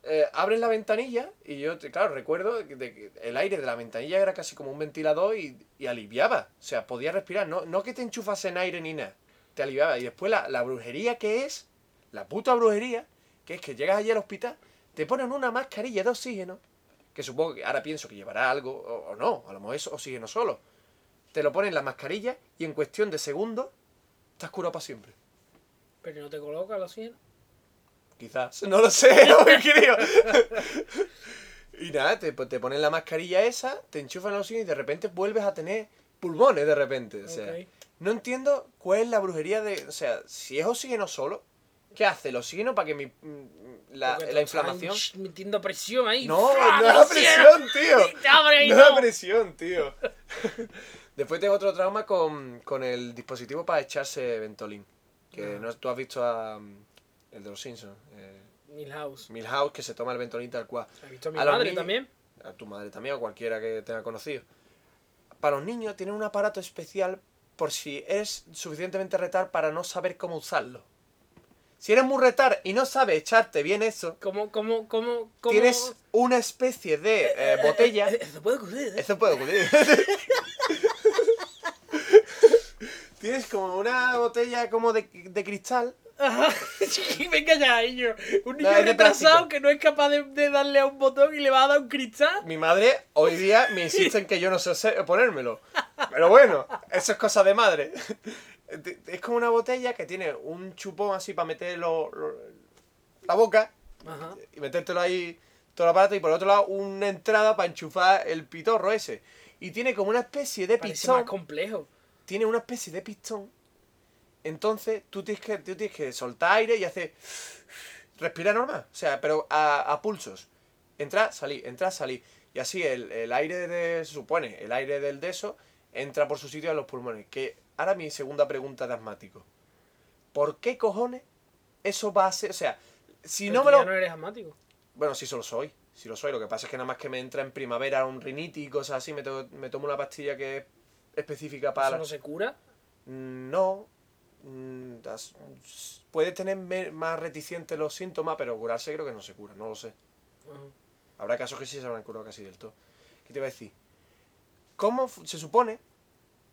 eh, abren la ventanilla y yo, claro, recuerdo que el aire de la ventanilla era casi como un ventilador y, y aliviaba, o sea, podía respirar, no, no que te enchufasen aire ni nada, te aliviaba. Y después la, la brujería que es, la puta brujería, que es que llegas allí al hospital, te ponen una mascarilla de oxígeno, que supongo que ahora pienso que llevará algo o, o no, a lo mejor es oxígeno solo. Te lo ponen la mascarilla y en cuestión de segundos estás curado para siempre. Pero no te coloca el oxígeno. Quizás, no lo sé, no me creo. y nada, te, te ponen la mascarilla esa, te enchufan el oxígeno y de repente vuelves a tener pulmones de repente. O sea, no entiendo cuál es la brujería de. O sea, si es oxígeno solo, ¿qué hace el oxígeno para que mi, mm, la, te la inflamación. sh- metiendo presión ahí. No, no es la presión, tío. No es la presión, tío. Después tengo otro trauma con, con el dispositivo para echarse Ventolin. Que Ah. no, tú has visto a. el de los Simpsons. Eh, Milhouse. Milhouse que se toma el Ventolin tal cual. ¿Has visto a mi A madre niños- también? A tu madre también o cualquiera que tenga conocido. Para los niños tienen un aparato especial por si eres suficientemente retar para no saber cómo usarlo. Si eres muy retar y no sabes echarte bien eso, ¿Cómo, cómo, cómo, cómo? tienes una especie de eh, botella. Eso puede ocurrir, ¿eh? Eso puede ocurrir. Tienes como una botella como de, de cristal. Ajá. Venga ya, niño. Un niño de retrasado plástico. que no es capaz de, de darle a un botón y le va a dar un cristal. Mi madre hoy día me insiste en que yo no sé hacer- ponérmelo. Pero bueno, eso es cosa de madre. Es como una botella que tiene un chupón así para meter lo- lo- la boca Ajá. y metértelo ahí todo el aparato y por otro lado una entrada para enchufar el pitorro ese. Y tiene como una especie de Parece pistón. más complejo. tiene una especie de pistón. Entonces tú tienes que, tú tienes que soltar aire y hacer. Respirar normal. O sea, pero a, a pulsos. Entrar, salir, entrar, salir. Y así el, el aire de. Se supone, el aire del de eso entra por su sitio a los pulmones. Que ahora mi segunda pregunta de asmático. ¿Por qué cojones eso va a ser? O sea, si Pero no me ya lo. no eres asmático. Bueno, sí, solo soy. Sí lo soy. Lo que pasa es que nada más que me entra en primavera un rinitis y cosas así, me, to- me tomo una pastilla que es específica para. Eso no se cura. Mm, No. Mm, Puede tener más reticentes los síntomas, pero curarse creo que no se cura, no lo sé. Habrá casos que sí se habrán curado casi del todo. ¿Qué te iba a decir? ¿Cómo se supone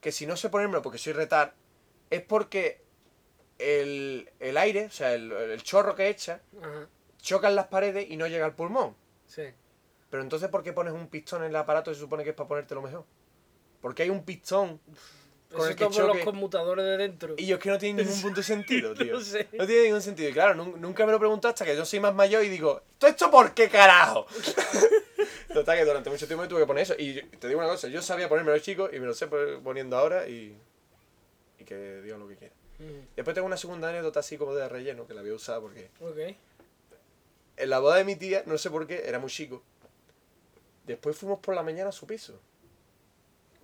que si no sé ponérmelo porque soy retar, es porque el, el aire, o sea, el, el chorro que echa, Ajá. choca en las paredes y no llega al pulmón? Sí. Pero entonces, ¿por qué pones un pistón en el aparato y se supone que es para ponértelo mejor? Porque hay un pistón con Eso el que como los choque. conmutadores de dentro. Y yo es que no tiene ningún punto de sentido, tío. No sé. No tiene ningún sentido. Y claro, nun- nunca me lo pregunto hasta que yo soy más mayor y digo, ¿todo esto por qué carajo? Total, que durante mucho tiempo me tuve que poner eso. Y yo- te digo una cosa, yo sabía ponerme los chicos y me lo sé pon- poniendo ahora y. Y que digan lo que quieran. Mm, Después tengo una segunda anécdota así como de relleno que la voy a usar porque. Ok. En la boda de mi tía, no sé por qué, era muy chico. Después fuimos por la mañana a su piso.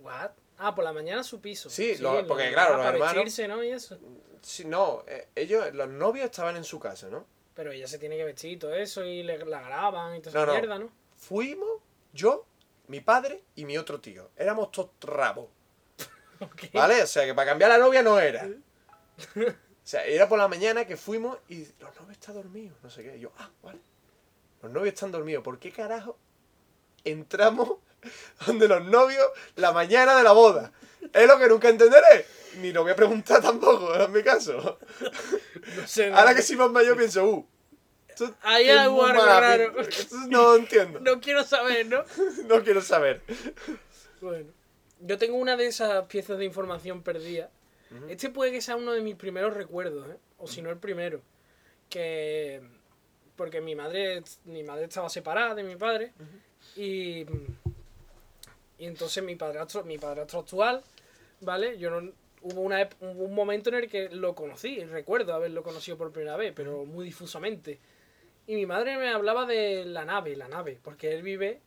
What? Ah, por la mañana su piso. Sí, lo- porque, claro, los para hermanos- vestirse, ¿no? Y eso. Sí, no, eh, ellos, los novios estaban en su casa, ¿no? Pero ella se tiene que vestir y todo eso y le, la graban y toda No, esa no. mierda, ¿no? Fuimos, yo, mi padre y mi otro tío. Éramos todos rabos. ¿Vale? O sea, que para cambiar la novia no era. O sea, era por la mañana que fuimos y los novios están dormidos, no sé qué. Y yo, ah, vale. Los novios están dormidos. ¿Por qué carajo entramos donde los novios la mañana de la boda? Es lo que nunca entenderé. Ni lo voy a preguntar tampoco, en mi caso. No sé, no, Ahora que soy más mayor pienso, uh. esto Hay algo raro. No entiendo. no quiero saber, ¿no? No quiero saber. Bueno. Yo tengo una de esas piezas de información perdida. Este puede que sea uno de mis primeros recuerdos, ¿eh? O si no el primero. Que... Porque mi madre, mi madre estaba separada de mi padre. Y... Y entonces mi padrastro, mi padrastro actual, ¿vale? Yo no... Hubo, una, un momento en el que lo conocí, recuerdo haberlo conocido por primera vez, pero muy difusamente. Y mi madre me hablaba de la nave, la nave, porque él vive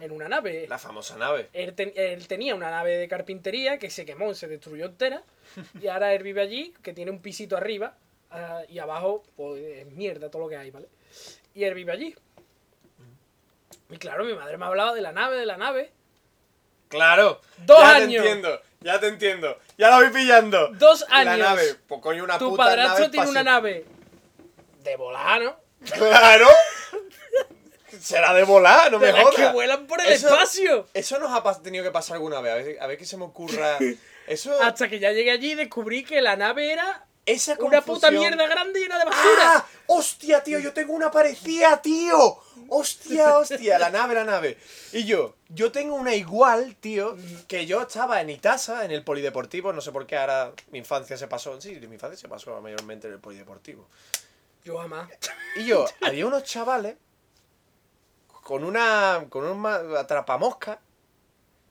en una nave. La famosa nave. Él, ten- él tenía una nave de carpintería que se quemó y se destruyó entera. Y ahora él vive allí, que tiene un pisito arriba. ah, y abajo, pues es mierda todo lo que hay, ¿vale? Y él vive allí. Y claro, mi madre me hablaba de la nave, de la nave. Claro. Dos ya años. te entiendo, ya te entiendo. Ya lo voy pillando. Dos La años. nave, pues coño, una tu puta padrastro nave tiene una nave De volar, ¿no? ¡Claro! Será de volar, no me jodas. que vuelan por el Eso- espacio. Eso nos ha tenido que pasar alguna vez. A ver, a ver qué se me ocurra. Eso. Hasta que ya llegué allí y descubrí que la nave era esa una puta confusión- mierda grande llena de basura. ¡Ah! ¡Hostia, tío! Yo tengo una parecida, tío. ¡Hostia, hostia! La nave, la nave. Y yo, yo tengo una igual, tío, que yo estaba en Itasa, en el polideportivo. No sé por qué ahora mi infancia se pasó. Sí, mi infancia se pasó mayormente en el polideportivo. Yo jamás. Y yo, había unos chavales con una. con un atrapamosca,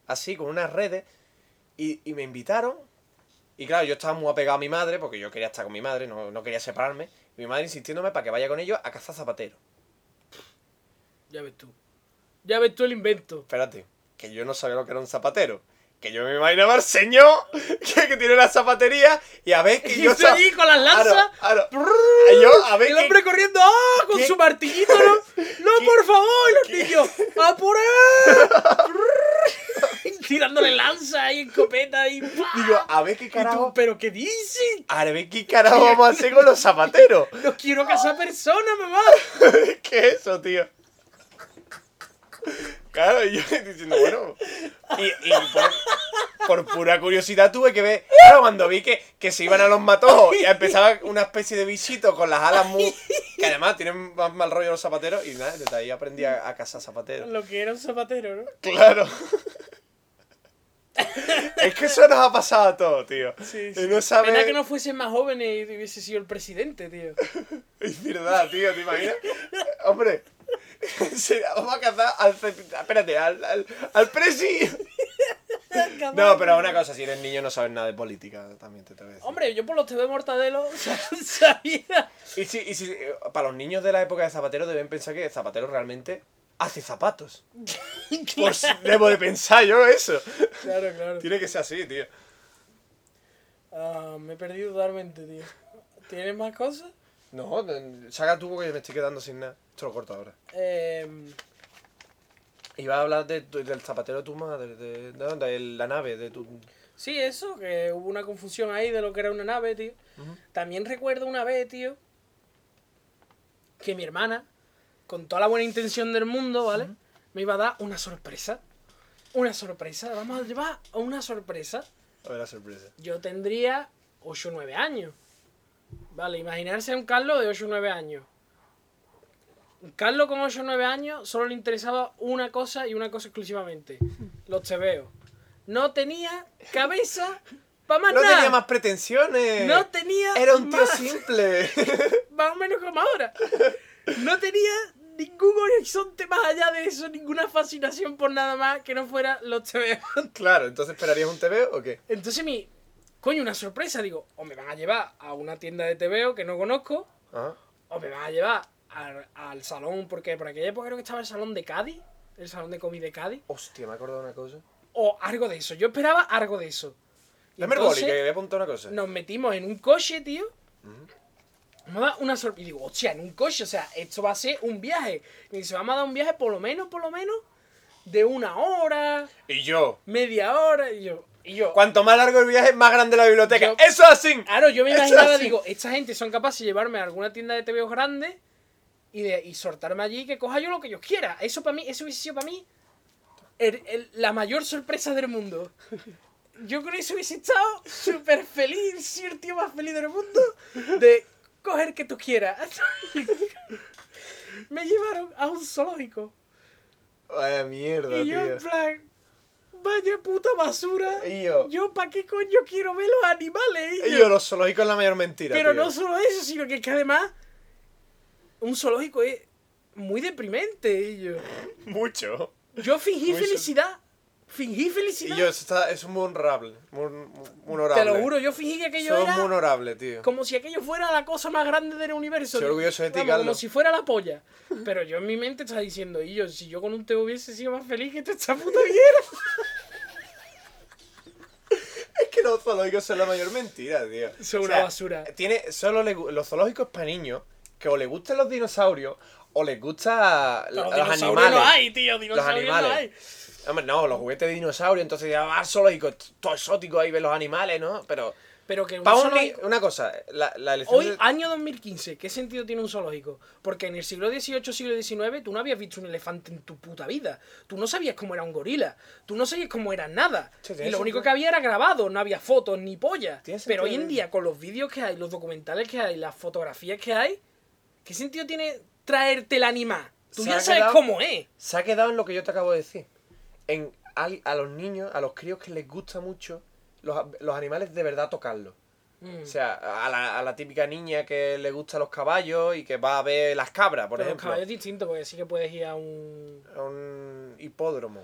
así, con unas redes, y, y me invitaron. Y claro, yo estaba muy apegado a mi madre, porque yo quería estar con mi madre, no, no quería separarme. Y mi madre insistiéndome para que vaya con ellos a cazar zapateros. Ya ves tú. Ya ves tú el invento. Espérate, que yo no sabía lo que era un zapatero. Que yo me imaginaba al señor que, que tiene la zapatería y a ver que Y yo usted allí con las lanzas. Y yo, a ver el que- hombre corriendo ¡ah! con ¿Qué? su martillito, ¿no? ¡No, ¿Qué? por favor! Y los niños ¡a por él! Tirándole lanza y escopeta y ¡pah! Digo, a ver qué Y tú, carajo. ¿Pero qué dices? A ver qué carajo vamos a hacer con los zapateros. No quiero casar personas, mamá. ¿Qué es eso, tío? Claro, y yo diciendo, bueno. Y, y por, por pura curiosidad tuve que ver. Claro, cuando vi que, que se iban a los matojos y empezaba una especie de bichito con las alas muy. Que además tienen más mal rollo los zapateros. Y nada, desde ahí aprendí a, a cazar zapateros. Lo que era un zapatero, ¿no? Claro. Es que eso nos ha pasado a todos, tío. Sí, Y no sabes. Pena que no fuesen más jóvenes y hubiese sido el presidente, tío. Es verdad, tío, ¿te imaginas? Hombre, sí, vamos a cazar al. Espérate, al, al, al presi. No, pero una cosa, si eres niño no sabes nada de política, también te decir. Hombre, yo por los TV Mortadelo sabía. Y si, y si eh, para los niños de la época de Zapatero deben pensar que Zapatero realmente hace zapatos. Pues debo de pensar yo eso. Claro, claro. Tiene que ser así, tío. Ah, me he perdido totalmente, tío. ¿Tienes más cosas? No, saca tú porque me estoy quedando sin nada. Esto lo corto ahora. Eh, Iba a hablar de del zapatero de tu madre, de, de, de la nave, de tu... sí, eso, que hubo una confusión ahí de lo que era una nave, tío. También recuerdo una vez, tío, que mi hermana, con toda la buena intención del mundo, ¿vale? Me iba a dar una sorpresa. Una sorpresa. Vamos a llevar a una sorpresa. A ver la sorpresa. Yo tendría 8 o 9 años. Vale, imaginarse a un Carlos de 8 o 9 años. Un Carlos con 8 o 9 años solo le interesaba una cosa y una cosa exclusivamente. Los tebeos. No tenía cabeza para más No nada. tenía más pretensiones. No tenía Era un tío más. simple. Más o menos como ahora. No tenía ningún horizonte más allá de eso, ninguna fascinación por nada más que no fuera los tebeos. claro, entonces esperarías un TV o qué? Entonces mi... Coño, una sorpresa. Digo, o me van a llevar a una tienda de TVO que no conozco, Ajá. o me van a llevar al, al salón, porque por aquella época creo que estaba el salón de Cádiz, el salón de COVID de Cádiz, Hostia, me he acordado de una cosa. o algo de eso. Yo esperaba algo de eso. Dame el boli, que voy a apuntar una cosa. Nos metimos en un coche, tío. A dar una sorpresa. Y digo, hostia, en un coche, o sea, esto va a ser un viaje. Y dice, vamos a dar un viaje por lo menos, por lo menos, de una hora, Y yo. media hora. Y yo, y yo, Cuanto más largo el viaje, más grande la biblioteca. Yo- ¡Eso así! Claro, yo me imaginaba, digo, esta gente son capaces de llevarme a alguna tienda de TVOs grande y, de, y soltarme allí que coja yo lo que yo quiera. Eso para mí, eso hubiese sido para mí el- el- la mayor sorpresa del mundo. Yo con eso hubiese estado súper feliz, soy el tío más feliz del mundo, de coger que tú quieras. Me llevaron a un zoológico Vaya mierda, y yo en plan, vaya puta basura. Y yo. Yo, ¿para qué coño quiero ver los animales? Y yo, los zoológicos es la mayor mentira. Pero tío. no solo eso, sino que es que además un zoológico es muy deprimente. Y yo, Mucho. yo fingí Muy felicidad. Fingí Y felicidad. yo, eso, está, eso es muy honorable. Muy, muy Te honorable. lo juro, yo fingí que aquello es era muy honorable, tío. como si aquello fuera la cosa más grande del universo. Estoy orgulloso de ti, Vamos, Como Carlos. si fuera la polla. Pero yo en mi mente estaba diciendo, y yo, si yo con un te hubiese sido más feliz que tú esta puta mierda. Es que los zoológicos son la mayor mentira, tío. Son una basura. Tiene, solo le los zoológicos para niños que o les gustan los dinosaurios o les gusta los, dinosaurios animales. no hay, tío. Dinosaurios no animales. hay. Hombre, no, los juguetes de dinosaurio, entonces ya va al zoológico, todo exótico ahí ver los animales, ¿no? Pero Pero que un zoológico- una cosa, la, la elección Hoy, de- año 2015, ¿qué sentido tiene un zoológico? Porque en el siglo XVIII, siglo XIX, tú no habías visto un elefante en tu puta vida. Tú no sabías cómo era un gorila. Tú no sabías cómo era nada. Sí, y lo único que había era grabado, no había fotos ni. Tiene Pero hoy en día, con los vídeos que hay, los documentales que hay, las fotografías que hay, ¿qué sentido tiene traerte el animal? Tú Se ya sabes quedado- cómo es. se ha quedado en lo que yo te acabo de decir. En al- a los niños, a los críos que les gusta mucho los, los animales de verdad tocarlos. Mm. O sea, a la, a la típica niña que le gustan los caballos y que va a ver las cabras, por Pero los ejemplo. caballos es distinto, porque sí que puedes ir a un... A un hipódromo.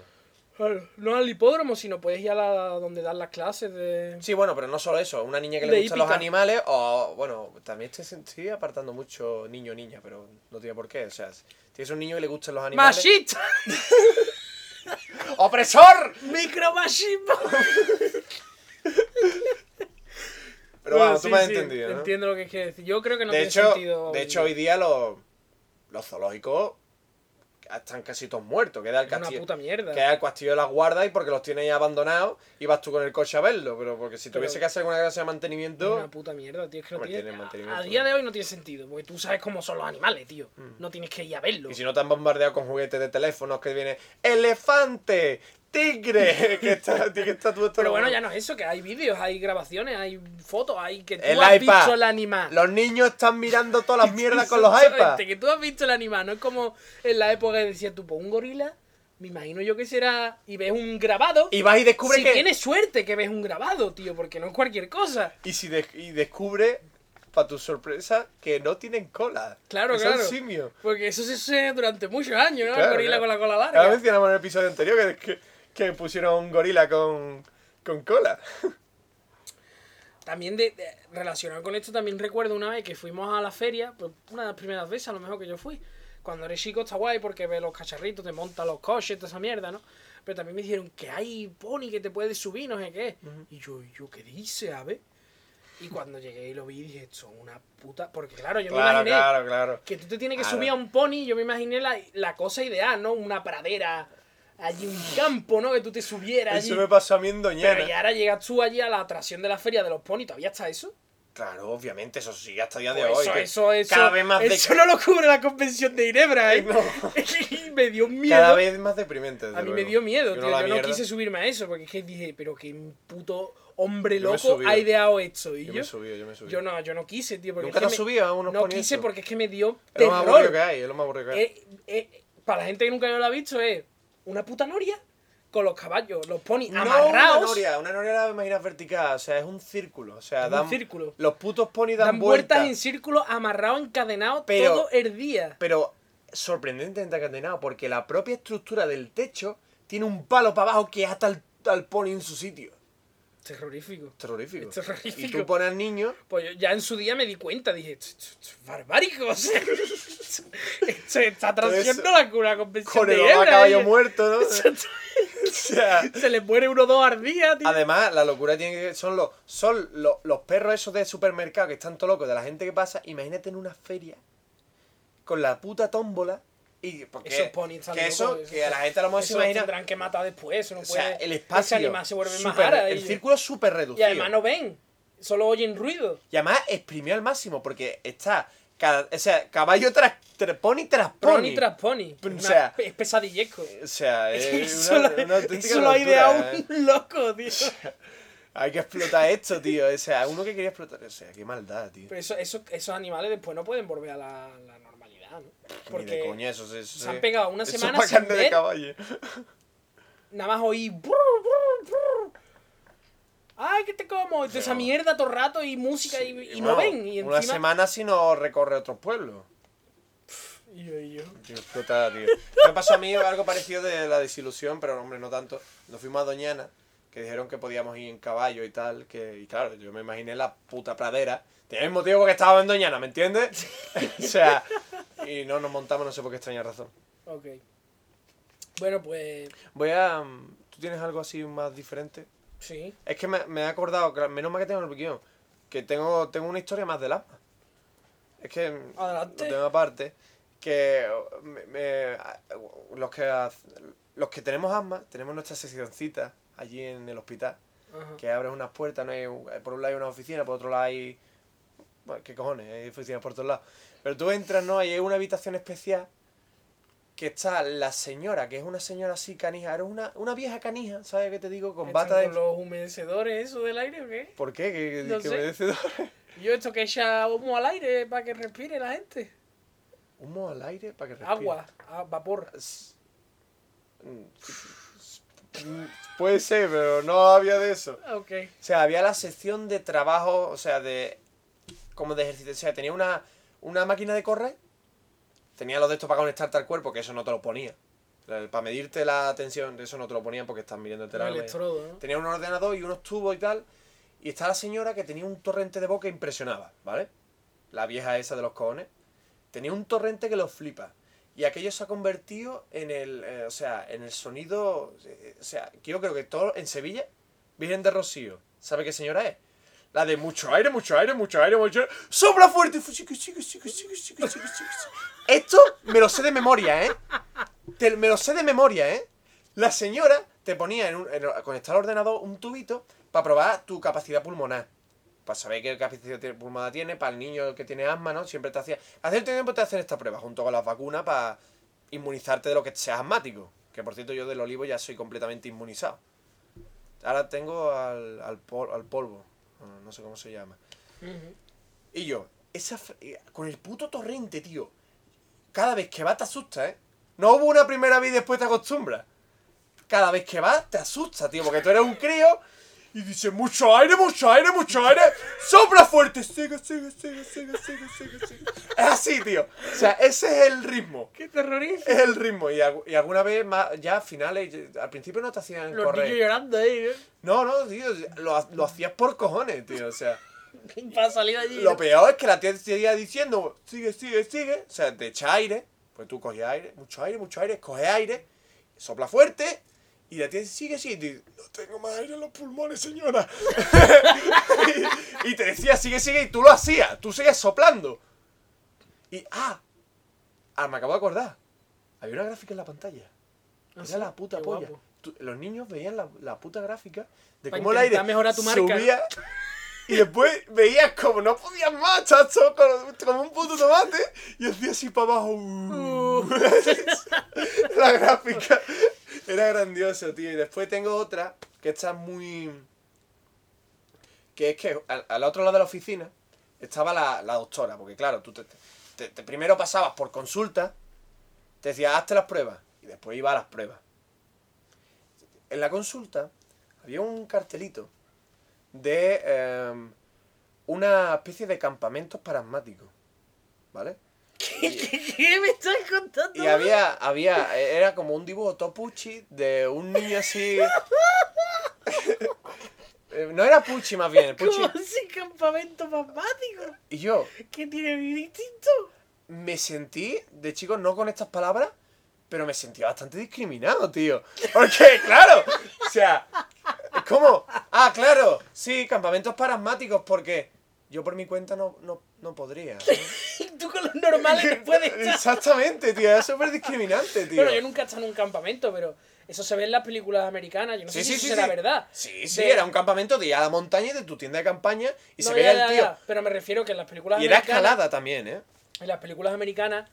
No al hipódromo, sino puedes ir a la, donde dan las clases de... Sí, bueno, pero no solo eso. Una niña que le gustan los animales o, bueno, también estoy, estoy apartando mucho niño o niña, pero no tiene por qué. O sea, si tienes un niño que le gustan los animales... ¡Machista! ¡Opresor! ¡Micromachismo! Pero Bueno, tú sí, me has sí, entendido, ¿no? Entiendo lo que quieres decir. Yo creo que no de, tiene hecho, sentido. de hecho, hoy día los, los zoológicos están casi todos muertos. Queda el Es una castillo. puta mierda. Queda el castillo de las guardas y porque los tienes ahí abandonados y vas tú con el coche a verlo. Pero porque si Pero- tuviese que hacer alguna clase de Es mantenimiento. una puta mierda, tío. Es que no tiene, mantenimiento, a día de hoy no tiene sentido, porque tú sabes cómo son los animales, tío. No tienes que ir a verlo. Y si no te han bombardeado con juguetes de teléfonos que viene elefante, tigre, que está, que está todo esto- Pero bueno, ya no es eso, que hay vídeos, hay grabaciones, hay fotos, hay que tú El has iPad. visto el animal. Los niños están mirando todas las mierdas con los iPads. Que tú has visto el animal, no es como en la época que decías tú, pues un gorila, me imagino yo que será, y ves un grabado. Y vas y descubres si que. tienes suerte que ves un grabado, tío, porque no es cualquier cosa. Y si de- y descubre, para tu sorpresa, que no tienen cola. Claro, que claro. Son simios. Porque eso se hace durante muchos años, ¿no? el Claro, gorila claro. con la cola larga. mencionamos en el episodio anterior que, que, que pusieron un gorila con, con cola. También de, de- relacionado con esto, también recuerdo una vez que fuimos a la feria, pues una de las primeras veces a lo mejor que yo fui. Cuando eres chico está guay porque ves los cacharritos, te montan los coches, toda esa mierda, ¿no? Pero también me dijeron que hay pony que te puedes subir, no sé qué. Y yo, ¿y yo qué dice? A ver. Y cuando llegué y lo vi, dije, esto es una puta. Porque claro, yo me imaginé claro, claro. que tú te tienes que subir a un pony. Yo me imaginé la, la cosa ideal, ¿no? Una pradera, allí un campo, ¿no? Que tú te subieras allí. Eso me pasó a mí en Pero y ahora llegas tú allí a la atracción de la feria de los ponis, ¿todavía está eso? Claro, obviamente, eso sí, hasta el día de Pues hoy. eso, que eso, eso, cada vez más eso no lo cubre la convención de Ginebra, ¿eh? No. Me dio miedo. Cada vez más deprimente. a mí me dio miedo, tío. Yo no mierda. quise subirme a eso, porque es que dije, pero qué puto hombre Yo loco ha ideado esto. Y Yo yo, me subido, yo me subido. yo no, yo no quise, tío. Porque ¿Nunca es que te has me- subido a unos No quise porque es que me dio Es lo más aburrido que terror. hay, es lo más aburrido que hay. Eh, eh, para la gente que nunca lo ha visto, es una puta noria con los caballos, los ponis No amarrados. una noria, una noria la imaginas vertical, o sea, es un círculo. O sea, Es un círculo. Los putos ponis dan, dan vueltas vueltas. en círculo, amarrados, encadenados Pero- todo el día. Pero sorprendentemente encadenado, porque la propia estructura del techo tiene un palo para abajo que ata al, al poni en su sitio. Terrorífico. Terrorífico. Es terrorífico. Y tú pones al niño. Pues yo ya en su día me di cuenta, dije, "Esto- esto- esto es barbárico. o sea, esto está trasciendo eso- la, convención Con el Ginebra, caballo muerto, ¿no? Se les muere uno o dos al día, tío. Además, la locura tiene que son los son los, los perros esos de supermercado que están todo locos de la gente que pasa. Imagínate en una feria con la puta tómbola y porque Esos que eso locos, que a la gente a lo mejor se imagina tendrán que matar después, eso no o puede... sea, el espacio animal se vuelve más súper- ara, el y- círculo es súper Y reducido. además no ven, solo oyen ruido. Y además exprimió al máximo porque está cada, o sea, caballo tras, tras pony tras pony. Pony tras pony. O sea, es pesadillesco. O sea, es Eso una, una eso lo ha ideado ¿eh? un loco, tío. Hay que explotar esto, tío. O sea, uno que quería explotar. O sea, qué maldad, tío. Pero eso, eso- esos animales después no pueden volver a la, la normalidad, ¿no? Ni de Porque coña, eso, eso, se han pegado una semana sin de ver. caballo. nada más oí... brr, brr, brr. ¡Ay, que te como! Esa mierda todo el rato y música y, y no ven. Y Una semana si no recorre otros pueblos. Y yo, y yo. Tío. Me pasó a mí algo parecido de la desilusión, pero hombre, no tanto. Nos fuimos a Doñana, que dijeron que podíamos ir en caballo y tal. que Y claro, yo me imaginé la puta pradera. Tiene el motivo porque estaba en Doñana, ¿me entiendes? o sea, y no nos montamos, no sé por qué extraña razón. Ok. Bueno, pues... Voy a. mm, ¿Tú tienes algo así más diferente? Sí. Es que me, me he acordado, que menos mal que tengo el guion, que tengo, tengo una historia más del asma. Es que mm, Adelante. lo tengo aparte, que me- me- los que los que tenemos asma, tenemos nuestra sesioncita allí en el hospital, Ajá. que abres unas puertas, no hay, un- por un lado hay una oficina, por otro lado hay... Bueno, ¿qué cojones? Hay oficinas por todos lados. Pero tú entras, ¿no? Y hay una habitación especial que está la señora, que es una señora así canija, era una, una vieja canija, ¿sabes qué te digo? Con ¿Están bata de... con los humedecedores eso del aire o qué? ¿Por qué? ¿Qué, No qué merecedor? Yo esto que echa humo al aire para que respire la gente. Humo al aire para que respire. Agua, a vapor. Puede ser, pero no había de eso. Ok. O sea, había la sección de trabajo, o sea, de. como de ejercicio. O sea, tenía una, una máquina de correr. Tenía los de estos para conectarte al cuerpo, que eso no te lo ponía. Para medirte la tensión, eso no te lo ponían porque están midiendo Un electrodo, ¿no? Tenía un ordenador y unos tubos y tal. Y está la señora que tenía un torrente de voz que impresionaba, ¿vale? La vieja esa de los cojones. Tenía un torrente que los flipa. Y aquello se ha convertido en el, eh, o sea, en el sonido, eh, o sea, yo creo que todo en Sevilla, Virgen de Rocío, ¿sabe qué señora es? La de mucho aire, mucho aire, mucho aire, mucho aire. ¡Sopla fuerte! Esto me lo sé de memoria, ¿eh? Te- me lo sé de memoria, ¿eh? La señora te ponía en, un, conectar al ordenador un tubito para probar tu capacidad pulmonar. Para saber qué capacidad pulmonar tiene, para el niño que tiene asma, ¿no? Siempre te hacía. Hace tiempo te hacen esta prueba junto con las vacunas para inmunizarte de lo que seas asmático. Que por cierto, yo del olivo ya soy completamente inmunizado. Ahora tengo al, al polvo. No, no sé cómo se llama. Y yo, esa eh, con el puto torrente, tío. Cada vez que va te asusta, ¿eh? No hubo una primera vez y después te acostumbras. Cada vez que vas te asusta, tío, porque tú eres un crío y dices, mucho aire, mucho aire, mucho aire. Sopla fuerte. Sigue, sigue, sigue, sigue, sigue, sigue, sigue. Es así, tío. O sea, ese es el ritmo. ¡Qué terrorífico! Es el ritmo. Y, y alguna vez más, ya a finales, al principio no te hacían Los correr. niños llorando ahí, ¿eh? No, no, tío, lo, lo hacías por cojones, tío. O sea. Para salir allí. Lo ¿no? peor es que la tía te seguía diciendo, sigue, sigue, sigue. O sea, te echa aire. Pues tú coges aire, mucho aire, mucho aire, coges aire, sopla fuerte. Y la tía sigue, dice, no tengo más aire en los pulmones, señora. y, y te decía, sigue, sigue. Y tú lo hacías. Tú seguías soplando. Y, ah, ah, me acabo de acordar. Había una gráfica en la pantalla. Ah, Era sí, la puta qué polla. Tú- los niños veían la, la puta gráfica de cómo el aire intentar mejorar tu marca, ¿no? subía y después veías como no podías más, chacho, como un puto tomate y hacía así para abajo. uh. la gráfica era grandioso, tío. Y después tengo otra que está muy... Que es que al, al otro lado de la oficina estaba la, la doctora, porque claro, tú te, te- primero pasabas por consulta, te decía, hazte las pruebas, y después iba a las pruebas. En la consulta había un cartelito de em, una especie de campamentos para asmáticos, ¿vale? ¿Qué, qué- me estás contando? Y había, había, era como un dibujo topuchi de un niño así... Eh, no era Pucci más bien, Pucci... ¿Cómo así campamento masmático? Y yo ¿Qué tiene de distinto? me sentí, de chico, no con estas palabras, pero me sentía bastante discriminado, tío. Porque, claro, o sea, es como, ah, claro, sí, campamentos para asmáticos, porque yo por mi cuenta no, no, no podría. ¿no? Y tú con los normales no puedes estar. Exactamente, tío, es súper discriminante, tío. Bueno, yo nunca he estado en un campamento, pero eso se ve en las películas americanas. Yo no sé si eso será verdad. Sí, sí, De- era un campamento de ir a la montaña y de tu tienda de campaña y se No, veía ya, el tío. ya, Pero me refiero que en las películas Y era americanas. escalada también, ¿eh? En las películas americanas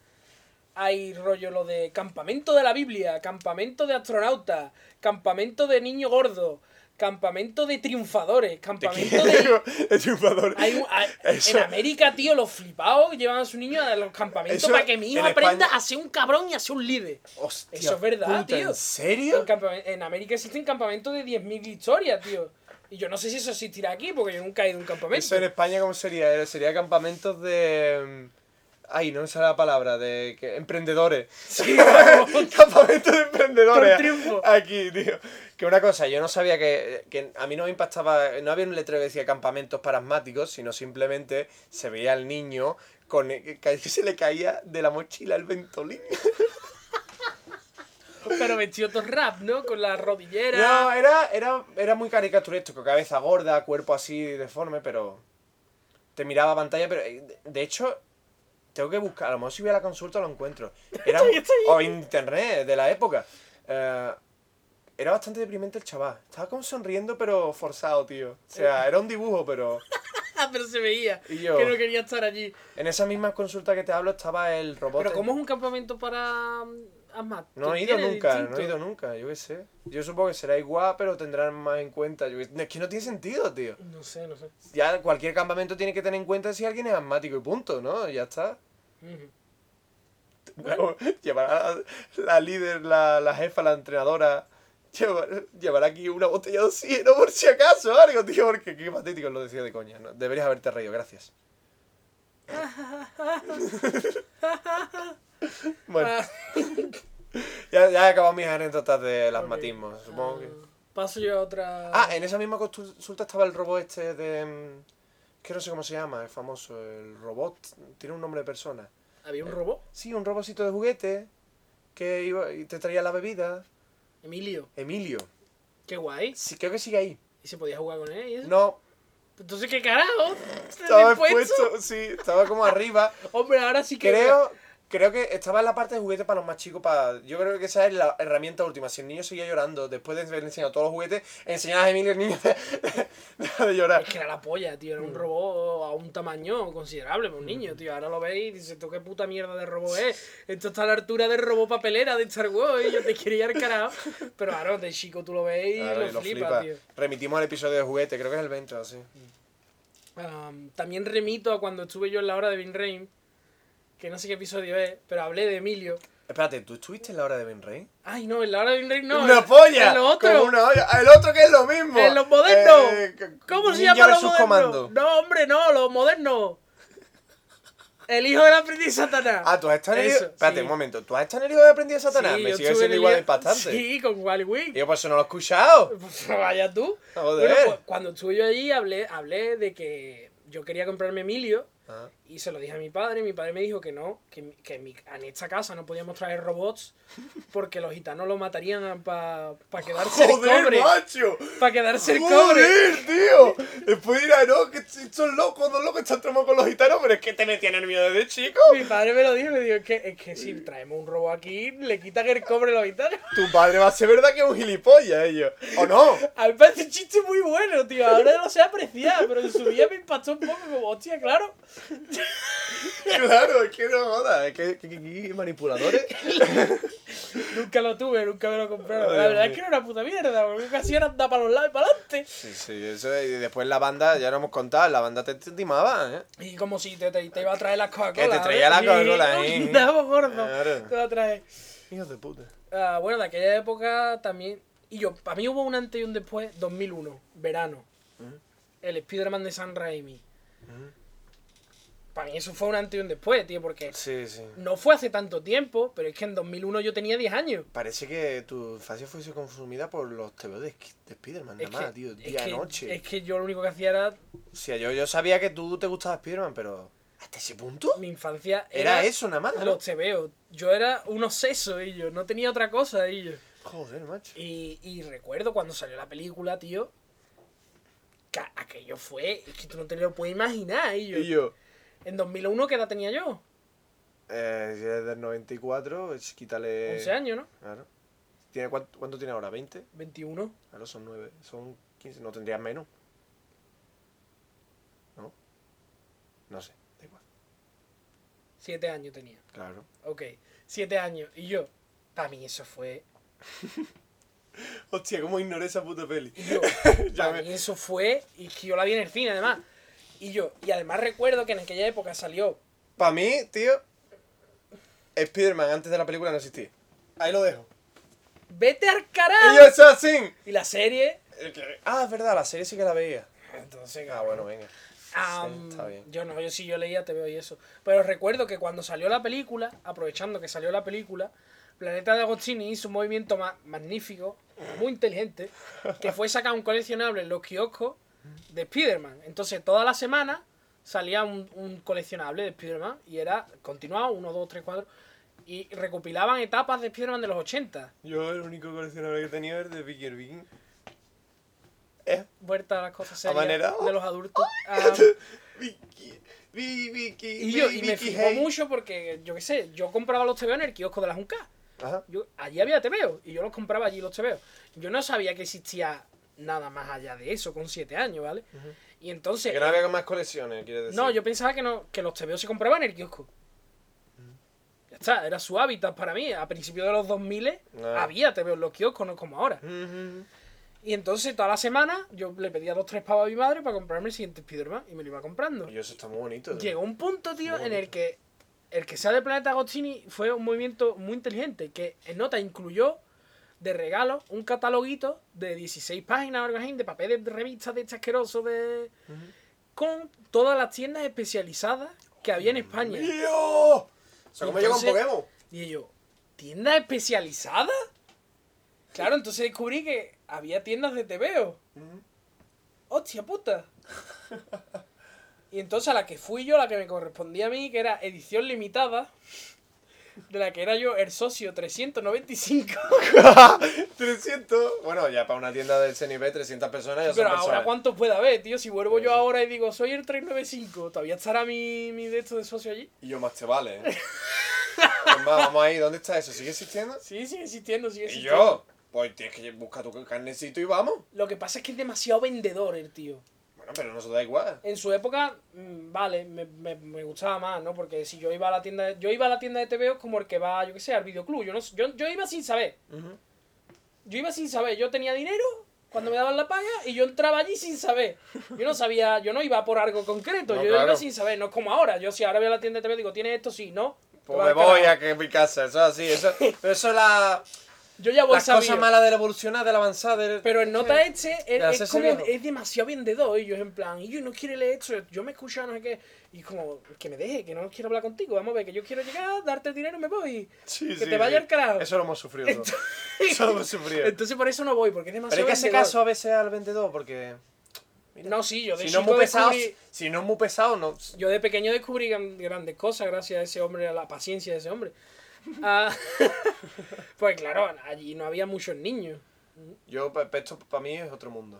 hay rollo lo de campamento de la Biblia, campamento de astronautas, campamento de niño gordo, campamento de triunfadores, campamento de. El triunfador. Hay un- hay- En América, tío, los flipados llevan a su niño a los campamentos Eso, para que mi hijo en aprenda España- a ser un cabrón y a ser un líder. Hostia Eso es verdad, puta, tío. ¿En serio? En, en América existen campamentos de 10.000 historias, tío. Y yo no sé si eso existirá aquí, porque yo nunca he ido a un campamento. Eso en España, ¿cómo sería? Sería campamentos de. mm, Ay, no me sale la palabra, de que- emprendedores. Sí, campamentos de emprendedores. Triunfo. Aquí, tío. Que una cosa, yo no sabía que, que a mí no me impactaba, no había un letrero que decía campamentos para asmáticos, sino simplemente se veía al niño con que, que se le caía de la mochila el ventolín. Pero vestido todo rap, ¿no? Con la rodillera. No, era, era, era muy caricaturesco, cabeza gorda, cuerpo así deforme, pero te miraba a pantalla, pero eh, de- hecho tengo que buscar, a lo mejor si voy a la consulta lo encuentro. Era, o internet de la época. Eh, era bastante deprimente el chaval. Estaba como sonriendo, pero forzado, tío. O sea, era un dibujo, pero. Ah, pero se veía Y yo- que no quería estar allí. En esa misma consulta que te hablo estaba el robot. Pero ¿cómo es un campamento para mm, asmáticos? No he ¿Qué ido nunca, no he ido nunca, yo qué sé. Yo supongo que será igual, pero tendrán más en cuenta. Yo es que no tiene sentido, tío. No sé, no sé. Ya cualquier campamento tiene que tener en cuenta si alguien es asmático y punto, ¿no? Ya está. Llevará la, la líder, la, la jefa, la entrenadora. Llevar, aquí una botella de oxígeno por si acaso, algo, tío, porque qué patético lo decía de coña. ¿no? Deberías haberte reído, gracias. bueno, Ah, ya, ya he acabado mis anécdotas del asmatismo, supongo que. Paso yo a otra. Ah, en esa misma consulta estaba el robot este de. mm, Que no sé cómo se llama, es famoso. El robot. Tiene un nombre de persona. Había un robot. Sí, un robotcito de juguete. Que iba y te traía la bebida. Emilio. Emilio. Qué guay. Sí, creo que sigue ahí. Y se podía jugar con él. y eso. No, Entonces, ¿qué carajo? estaba expuesto. Sí, estaba como arriba. Hombre, ahora sí que. Creo. Creo que estaba en la parte de juguete para los más chicos. Para... Yo creo que esa es la herramienta última. Si el niño seguía llorando después de haber enseñado todos los juguetes, enseñar a Emilio el niño de llorar. Es que era la polla, tío. Era Mm. un robot a un tamaño considerable para un niño, tío. Ahora lo veis y dices, ¿esto qué puta mierda de robot es? Esto está a la altura del robot papelera de Star Wars y yo te quería ir al carajo. Pero ahora de chico tú lo ves y Claro, lo, y lo flipas, flipa. tío. Remitimos al episodio de juguete, creo que es el 20 o así. Am, también remito a cuando estuve yo en la hora de Vin Rain, que no sé qué episodio es, pero hablé de Emilio. Espérate, ¿tú estuviste en la hora de Ben Rey? Ay, no, en la hora de Vin Rain no. ¡Una polla! En lo otro. Una olla. El otro que es lo mismo. En los modernos. Eh, ¿Cómo se llama los modernos? Comando. No, hombre, no, los modernos. El hijo del aprendiz Satanás. Ah, tú has estado en el hijo... Espérate sí. un momento. ¿Tú has estado en el hijo de aprendiz Satanás? Sí, Me sigue siendo igual de impactante. Sí, con Wally Wing. Yo por eso no lo he escuchado. Pues vaya tú. Joder. Bueno, pues, cuando estuve yo allí hablé, hablé de que yo quería comprarme Emilio Ah. Y se lo dije a mi padre. Mi padre me dijo que no, que, que en, mi- en esta casa no podíamos traer robots porque los gitanos lo matarían para quedarse el ¡Joder, cobre. macho! Para quedarse el cobre. ¡Joder, tío! Después dirá, no, que estos locos, dos locos están tramados con los gitanos, pero es que te metían el miedo desde chico. Mi padre me lo dijo, me dijo, es que, es que si traemos un robot aquí, le quitan el cobre a los gitanos. Tu padre va a ser verdad que es un gilipollas, ellos. ¿O no? A mí me parece un chiste muy bueno, tío. Ahora no sé apreciar, pero en su día me impactó un poco como, hostia, claro. Claro, es que no jodas, es que, que, que- manipuladores. Nunca lo tuve, nunca me lo compraron. Ay, La Dios verdad es que era una puta mierda, porque casi era andar para los lados y para adelante. Sí, sí, eso es- y después la banda, ya lo hemos contado, la banda te timaba, ¿eh? Y como si te, te, te iba a traer las Coca-Cola. Que te traía ¿eh? la Y- Coca-Cola, ¡Uy, ¿eh? Andaba gordo. Claro. Te va a traer. Hijos de puta. Ah, bueno, de aquella época también. Y yo, para mí hubo un antes y un después, 2001, verano. El Spider-Man de San Raimi. Para mí eso fue un antes y un después, tío, porque Sí, sí. no fue hace tanto tiempo, pero es que en 2001 yo tenía 10 años. Parece que tu infancia fuese consumida por los TVO de, de Spider-Man, Es nada más, tío, es día que- noche. es que yo lo único que hacía era. O sea, yo, yo sabía que tú te gustaba Spider-Man, pero. ¿Hasta ese punto? Mi infancia Era era. eso nada más, ¿no? Los TVO. Yo era un obseso, y yo no tenía otra cosa, y yo. Joder, macho. Y, y recuerdo cuando salió la película, tío. Que aquello fue. Es que tú no te lo puedes imaginar, y yo. Y yo, En 2001, ¿qué edad tenía yo? eh, si eres del 94, pues quítale. 11 años, ¿no? Claro. ¿Tiene, cuánto, cuánto tiene ahora? ¿20? 21. Claro, son 9. Son 15. No tendrías menos. ¿No? No sé, da igual. 7 años tenía. Claro. Ok, 7 años. Y yo, para mí eso fue. Hostia, cómo ignoré esa puta peli. Yo, para mí eso fue. Y que yo la vi en el cine, además. Y yo, y además recuerdo que en aquella época salió. Para mí, tío, Spider-Man antes de la película no existía. Ahí lo dejo. ¡Vete al Y yo, carajo! eso así. Y la serie. Ah, es verdad, la serie sí que la veía. Entonces, Ah, bueno, venga. Sí, está bien. Yo no, yo sí, yo leía, te veo y eso. Pero recuerdo que cuando salió la película, aprovechando que salió la película, Planeta de Agostini hizo un movimiento ma- magnífico, muy inteligente, que fue sacar un coleccionable en los kioscos de Spider-Man. Entonces, toda la semana salía un, un coleccionable de Spider-Man y era continuado, 1, 2, 3, 4. Y recopilaban etapas de Spider-Man de los 80. Yo el único coleccionable que tenía era de Vicky el Viking. ¿Eh? Vuelta a las cosas A serias manera- de los adultos. Am, Vicky, Vi- Vicky, Y yo, y me hey. mucho porque, yo qué sé, yo compraba los TV en el kiosco de la Junca. Ajá. Yo, allí había TVO y yo los compraba allí los TVO. Yo no sabía que existía nada más allá de eso con 7 años, ¿vale? Y entonces... Que no había más colecciones, quieres decir. No, yo pensaba que, no, que los TVO se compraban en el kiosco. Ya está, era su hábitat para mí. A principios de los 2000 Ah. había TVO en los kioscos, no como ahora. Y entonces toda la semana yo le pedía dos tres pavos a mi madre para comprarme el siguiente Spider-Man y me lo iba comprando. Y eso está muy bonito. tío. Llegó un punto, tío, en el que el que sea de Planeta Agostini fue un movimiento muy inteligente, que en nota incluyó de regalo un cataloguito de 16 páginas o algo así, de papel de revistas de este asqueroso de... con todas las tiendas especializadas que había en España. ¡Dios! O sea, como yo con Entonces- Pokémon. Y yo, ¿tiendas especializadas? Claro, entonces descubrí que había tiendas de TVO. ¡Hostia puta! Y entonces a la que fui yo, la que me correspondía a mí, que era edición limitada, de la que era yo el socio 395. 300. Bueno, ya para una tienda de ese nivel, 300 personas ya son Pero personas. ahora, ¿cuántos puede haber, tío? Si vuelvo yo ahora y digo, soy el 395, ¿todavía estará mi, mi de esto de socio allí? Y yo más te vale, ¿eh? Es más, vamos ahí, ¿dónde está eso? ¿Sigue existiendo? Sí, sigue existiendo, sigue ¿Y existiendo. yo? Pues tienes que buscar tu carnecito y vamos. Lo que pasa es que es demasiado vendedor el tío. Bueno, pero no se da igual. En su época, mm, vale, me, me, me gustaba más, ¿no? Porque si yo iba a la tienda de, yo iba a la tienda de TVO como el que va, yo qué sé, al videoclub. Yo, no, yo, yo iba sin saber. Yo iba sin saber. Yo tenía dinero cuando me daban la paga y yo entraba allí sin saber. Yo no sabía, yo no iba por algo concreto. No, yo claro. iba sin saber. No es como ahora. Yo si ahora voy a la tienda de TVO digo, ¿tienes esto? Sí, no. Pues me voy a que mi casa, eso es así. Eso, pero eso es la, Yo ya voy las cosas malas de la evolucionar, de la avanzada. del- Pero el nota este es, es como viejo. es demasiado vendedor y yo es en plan, y yo no quiere leer esto, yo me escucho no sé qué, y como que me deje, que no quiero hablar contigo, vamos a ver, que yo quiero llegar, darte el dinero y me voy. Sí, que sí, te vaya sí. al carajo. Eso lo hemos sufrido todos. Eso lo hemos sufrido. Entonces por eso no voy, porque es demasiado Pero hay que vendedor. caso a veces al vendedor porque. No, sí, yo de Si no es muy pesado, descubrí- si no es muy pesado, no. yo de pequeño descubrí gran- grandes cosas gracias a ese hombre, a la paciencia de ese hombre. Ah, pues claro, allí no había muchos niños. Yo, esto para mí es otro mundo.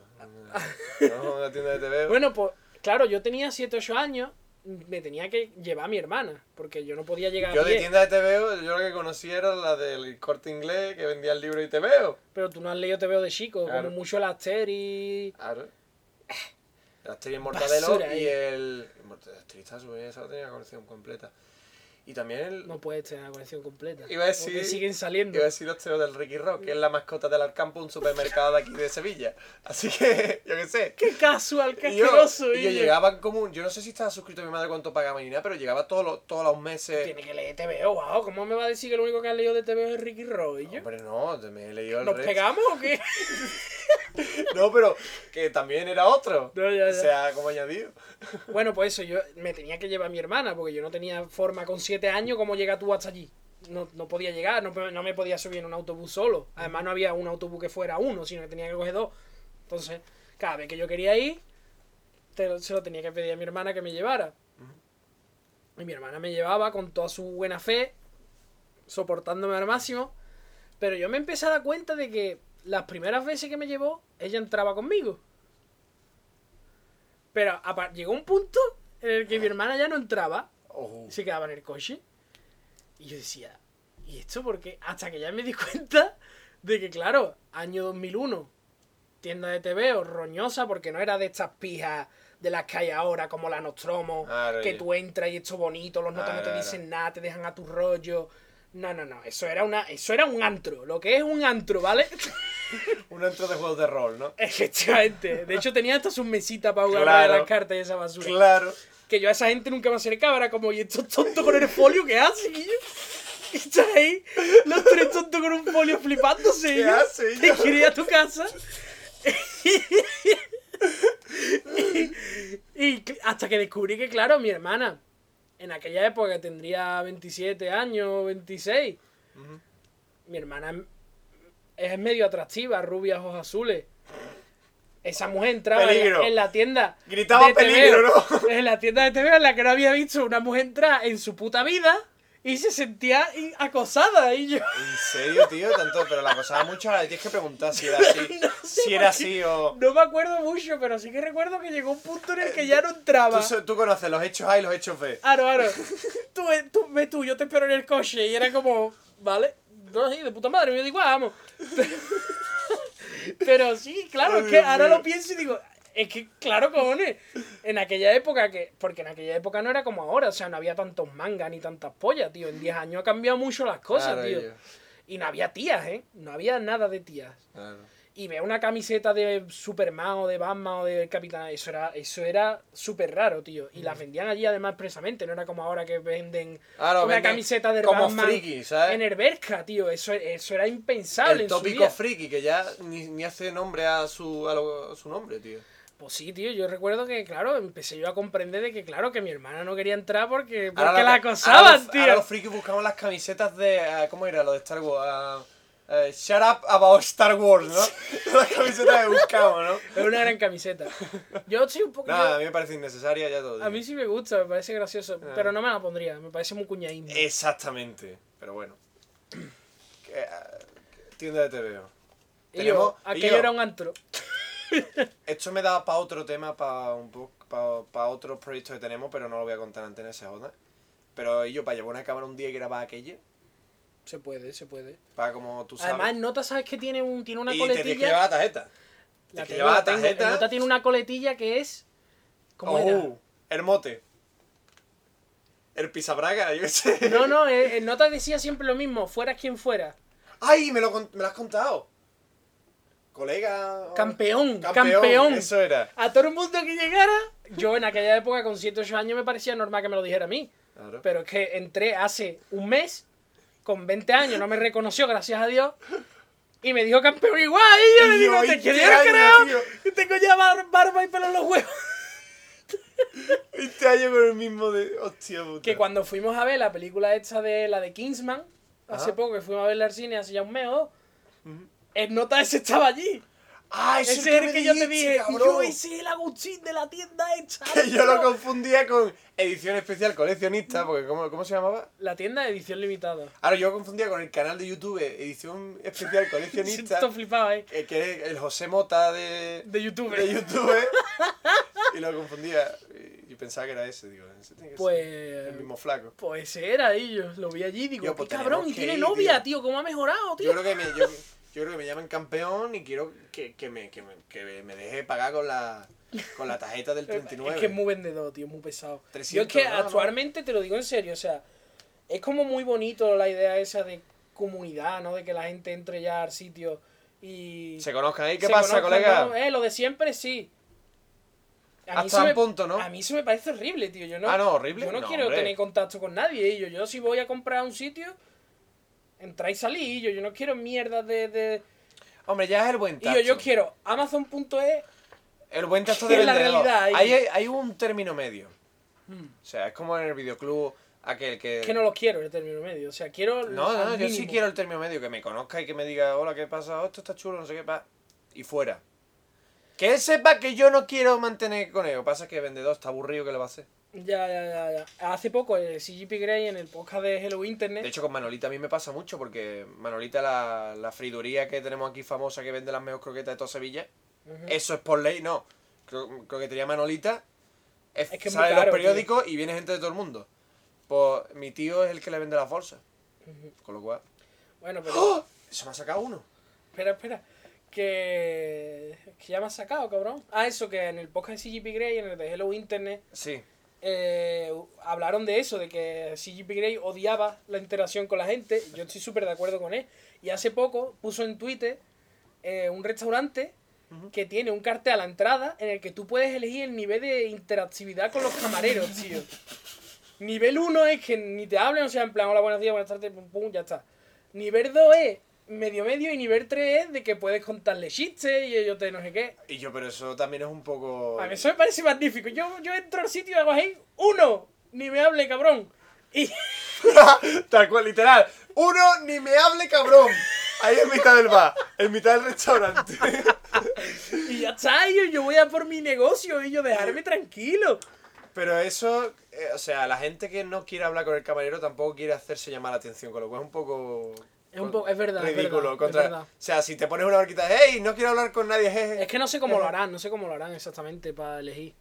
No, una tienda de TV. Bueno, pues claro, yo tenía 7 8 años, me tenía que llevar a mi hermana, porque yo no podía llegar yo a de pie. tienda de TVO, yo lo que conocí era la del corte inglés que vendía el libro y TVO. Pero tú no has leído Te veo de chico, Claro. como mucho la Aster y... Claro. El Asterix Mortadelo Basura y ahí. el. el el Asterix está bien, esa tenía colección completa. Y también el. No puedes tener la colección completa. Iba a decir- Porque siguen saliendo. Iba a decir los teos del Ricky Rock, que es la mascota del Alcampo, un supermercado de aquí de Sevilla. Así que, yo qué sé. ¡Qué casual, qué Y yo, asqueroso! y yo Guille! llegaba como, yo no sé si estaba suscrito a mi madre cuánto pagaba ni nada, pero llegaba todos los, todos los meses. Tiene que leer TVO, wow. ¿Cómo me va a decir que lo único que has leído de TVO es Ricky Roy? Hombre, no, te me he leído el ¿Nos resto. pegamos o qué? No, pero que también era otro. No, ya, ya. O sea, como añadido. bueno, pues eso, yo me tenía que llevar a mi hermana, porque yo no tenía forma con 7 años cómo llegas tú hasta allí. No, no podía llegar, no, no me podía subir en un autobús solo. Además, no había un autobús que fuera uno, sino que tenía que coger dos. Entonces, cada vez que yo quería ir, te se lo tenía que pedir a mi hermana que me llevara. Y mi hermana me llevaba con toda su buena fe, soportándome al máximo. Pero yo me empecé a dar cuenta de que las primeras veces que me llevó, ella entraba conmigo. Pero llegó un punto en el que mi hermana ya no entraba, Oh, se quedaba en el coche. Y yo decía, ¿y esto por qué? Hasta que ya me di cuenta de que, claro, año 2001, tienda de TVO roñosa, porque no era de estas pijas de las que hay ahora, como la Nostromo, que tú entras y esto bonito, los notas no te dicen nada, te dejan a tu rollo. No, no, no, eso era una, eso era un antro, lo que es un antro, ¿vale? un antro de juegos de rol, ¿no? Efectivamente. De hecho, tenía hasta sus mesitas para jugar Claro. a las cartas y esa basura. Claro. Que yo a esa gente nunca me acercaba, era como, ¿y estos tontos con el folio qué hacen? Y estás ahí, los tres tontos con un folio flipándose. ¿Qué Te ir a tu casa. y, y hasta que descubrí que, claro, mi hermana, en aquella época tendría 27 años, 26. Mi hermana es medio atractiva, rubia, ojos azules. Esa mujer entraba en la, Peligro. en la tienda. Gritaba de peligro, ¿no? En la tienda de TV en la que no había visto una mujer entrar en su puta vida y se sentía i- acosada. Y yo. En serio, tío, tanto, pero la acosaba mucho, ahora le tienes que preguntar si era así. No sé si era así o. No me acuerdo mucho, pero sí que recuerdo que llegó un punto en el que ya no entraba. Tú, conoces los hechos A y los hechos B. Aro, aro. Tú, ve- tú, ve tú, yo te espero en el coche. Y era como, vale, no, sí, de puta madre, me da igual, vamos. Pero sí, claro, es que ahora lo pienso y digo, es que, claro, cojones, en aquella época que, porque en aquella época no era como ahora, o sea, no había tantos mangas ni tantas pollas, tío. En 10 años ha cambiado mucho las cosas, Claro, tío. Y no había tías, ¿eh? No había nada de tías. Claro. Y ver una camiseta de Superman o de Batman o de Capitán, eso era, eso era súper raro, tío. Y las vendían allí además expresamente, no era como ahora que venden una venden camiseta de como Batman friki, ¿sabes? en Herberca, tío. Eso, eso era impensable El en su tópico día. friki, que ya ni, ni hace nombre a su, a, lo- a su nombre, tío. Pues sí, tío, yo recuerdo que, claro, empecé yo a comprender de que, claro, que mi hermana no quería entrar porque, porque Ahora la acosaban, los- tío. Ahora los frikis buscamos las camisetas de. ah, ¿Cómo era? Lo de Star Wars. ah, eh, shut up about Star Wars, ¿no? las camisetas que buscamos, ¿no? Es una gran camiseta. Yo sí un poco... Nada, a yo- mí me parece innecesaria ya todo. a mí sí me gusta, me parece gracioso, Ah. pero no me la pondría, me parece muy cuñadismo. Exactamente. Pero bueno. Ah, tienda de TVO. y tenemos- yo, y aquello yo- era un antro. Esto me da para otro tema, para un poco, para otros proyectos que tenemos, pero no lo voy a contar antes en esa joda. Pero yo, para llevar una cámara un día y grabar aquello, Se puede, se puede. para como tú sabes. Además, Nota, ¿sabes que tiene, un, tiene una y te que coletilla? llevar la tarjeta. La que llevar la tarjeta. Nota tiene una coletilla que es... ¿Cómo oh, era? El mote. El pisabraga, yo qué sé. No, no, el, el Nota decía siempre lo mismo, fueras quien fuera. ¡Ay! Me lo, me lo has contado. Colega. Campeón, Campeón, campeón. Eso era. A todo el mundo que llegara, yo en aquella época con 7 8 años me parecía normal que me lo dijera a mí. Claro. Pero es que entré hace un mes, con 20 años, no me reconoció, gracias a Dios. Y me dijo campeón igual, y yo le digo, yo, te 20 quiero años, creo que tengo ya bar- barba y pelo en los huevos. Este año con el mismo de. Hostia puta. Que cuando fuimos a ver la película esta de la de Kingsman, hace poco que fuimos a verla al cine, hace ya un mes o dos, el nota ese estaba allí. ¡Ah, Ese es el que yo te dije, cabrón! yo es el Agustín de la tienda esta. Que yo lo tío". confundía con edición especial coleccionista, porque ¿cómo, cómo se llamaba? La tienda de edición limitada. Ahora yo lo confundía con el canal de YouTube edición especial coleccionista, Esto flipaba, eh. eh, que es el José Mota de, De YouTube. de YouTube, y lo confundía. Y pensaba que era ese, digo, ese tiene que ser Pues. el mismo flaco. Pues ese era, y yo lo vi allí digo, Yo, qué pues, cabrón, y que tiene ir, novia, tío. tío, cómo ha mejorado, tío. Yo creo que me, yo, yo creo que me llamen campeón y quiero que, que, me, que, me, que me deje pagar con la, con la tarjeta del 39. Es que es muy vendedor, tío, muy pesado. 300, yo es que ¿no? actualmente, te lo digo en serio, o sea, es como muy bonito la idea esa de comunidad, ¿no? De que la gente entre ya al sitio y... Se conozcan ahí. ¿Qué pasa, colega? Eh, lo de siempre sí. A Hasta un me- punto, ¿no? A mí eso me parece horrible, tío. Yo no, Ah, no, horrible. Yo no, No, quiero hombre. tener contacto con nadie. Yo, yo si voy a comprar a un sitio, entrar y salir. Y yo, yo no quiero mierdas de... de... Hombre, ya es el buen Y tacto. yo, yo quiero Amazon.es El buen tacto Es de. Ahí hay, hay un término medio. Mm. O sea, es como en el videoclub aquel que... que no lo quiero el término medio. O sea, quiero... No, no, yo sí quiero el término medio, que me conozca y que me diga, hola, ¿qué pasa? Oh, esto está chulo, no sé qué pasa. Y fuera. Que él sepa que yo no quiero mantener con él. Lo que pasa es que el vendedor está aburrido, ¿qué le va a hacer? Ya, ya, ya, ya. Hace poco, el CGP Grey en el podcast de Hello Internet. De hecho, con Manolita a mí me pasa mucho porque Manolita, la, la friduría que tenemos aquí famosa que vende las mejores croquetas de toda Sevilla, eso es por ley, no. Cro- croquetería Manolita es, Es que sale en los periódicos y viene gente de todo el mundo. Pues mi tío es el que le vende las bolsas. Con lo cual. Bueno, pero. ¡Oh! Eso me ha sacado uno. Espera, espera. Que. Que ya me has sacado, cabrón. Ah, eso, que en el podcast de CGP Grey, en el de Hello Internet, Sí. Eh, hablaron de eso, de que CGP Grey odiaba la interacción con la gente. Yo estoy súper de acuerdo con él. Y hace poco puso en Twitter eh, un restaurante que tiene un cartel a la entrada en el que tú puedes elegir el nivel de interactividad con los camareros, tío. Nivel 1 es que ni te hablen, o sea, en plan, hola, buenos días, buenas tardes, pum, pum, ya está. Nivel 2 es medio medio y nivel 3 es de que puedes contarle chistes y ellos te no sé qué. Y yo, pero eso también es un poco. A mí eso me parece magnífico. Yo, yo entro al sitio y hago uno, ni me hable, cabrón. Y, Tal cual, literal. Uno, ni me hable, cabrón. Ahí en mitad del bar, en mitad del restaurante. y ya está, yo voy a por mi negocio y yo dejarme tranquilo. Pero eso, eh, o sea, la gente que no quiere hablar con el camarero tampoco quiere hacerse llamar la atención, con lo cual es un poco. Es un poco- es verdad, es Ridículo. verdad, es contra- verdad. O sea, si te pones una horquita, hey, no quiero hablar con nadie, jeje. Es que no sé cómo lo harán, no sé cómo lo harán exactamente para elegir.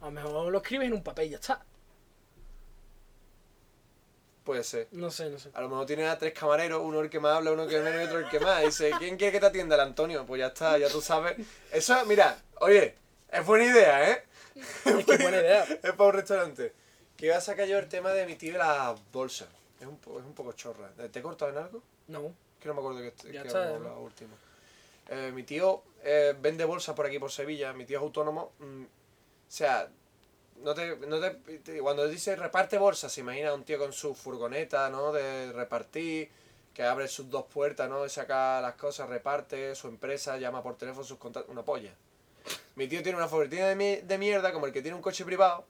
A lo mejor lo escribes en un papel y ya está. Puede ser. No sé, no sé. A lo mejor tiene a tres camareros, uno el que más habla, uno que menos y otro el que más. Y dice, ¿quién quiere que te atienda? El Antonio. Pues ya está, ya tú sabes. Eso, mira, oye, es buena idea, ¿eh? Es que buena idea. Es para un restaurante. Que iba a sacar yo el tema de de las bolsas. Es un, es un poco chorra. ¿Te he cortado en algo? No. Que no me acuerdo que, que Ya hemos está, hablado ¿no? último. Eh, mi tío eh, vende bolsas por aquí, por Sevilla. Mi tío es autónomo. mm, o sea, no te, no te, te- cuando dice reparte bolsas, se imagina un tío con su furgoneta, ¿no? De repartir, que abre sus dos puertas, ¿no? Y saca las cosas, reparte, su empresa, llama por teléfono sus contactos. Una polla. Mi tío tiene una furgoneta de, mi- de mierda, como el que tiene un coche privado.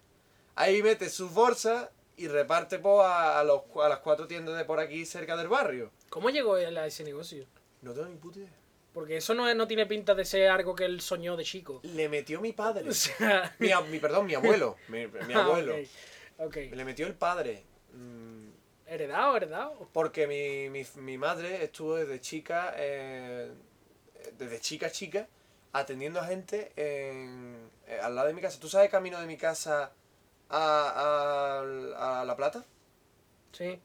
Ahí mete sus bolsas y reparte pues, a, a los, a las cuatro tiendas de por aquí cerca del barrio. ¿Cómo llegó él a ese negocio? No tengo ni puta idea. Porque eso no, es- no tiene pinta de ser algo que él soñó de chico. Le metió mi padre. O sea... Mi, perdón, mi abuelo. Mi, mi ah, abuelo. ok. Ok. Le metió el padre. Mm, ¿Heredado, heredado? Porque mi, mi, mi madre estuvo desde chica, eh, desde chica chica, atendiendo a gente en, eh, al lado de mi casa. ¿Tú sabes camino de mi casa a, a, a La Plata? Sí.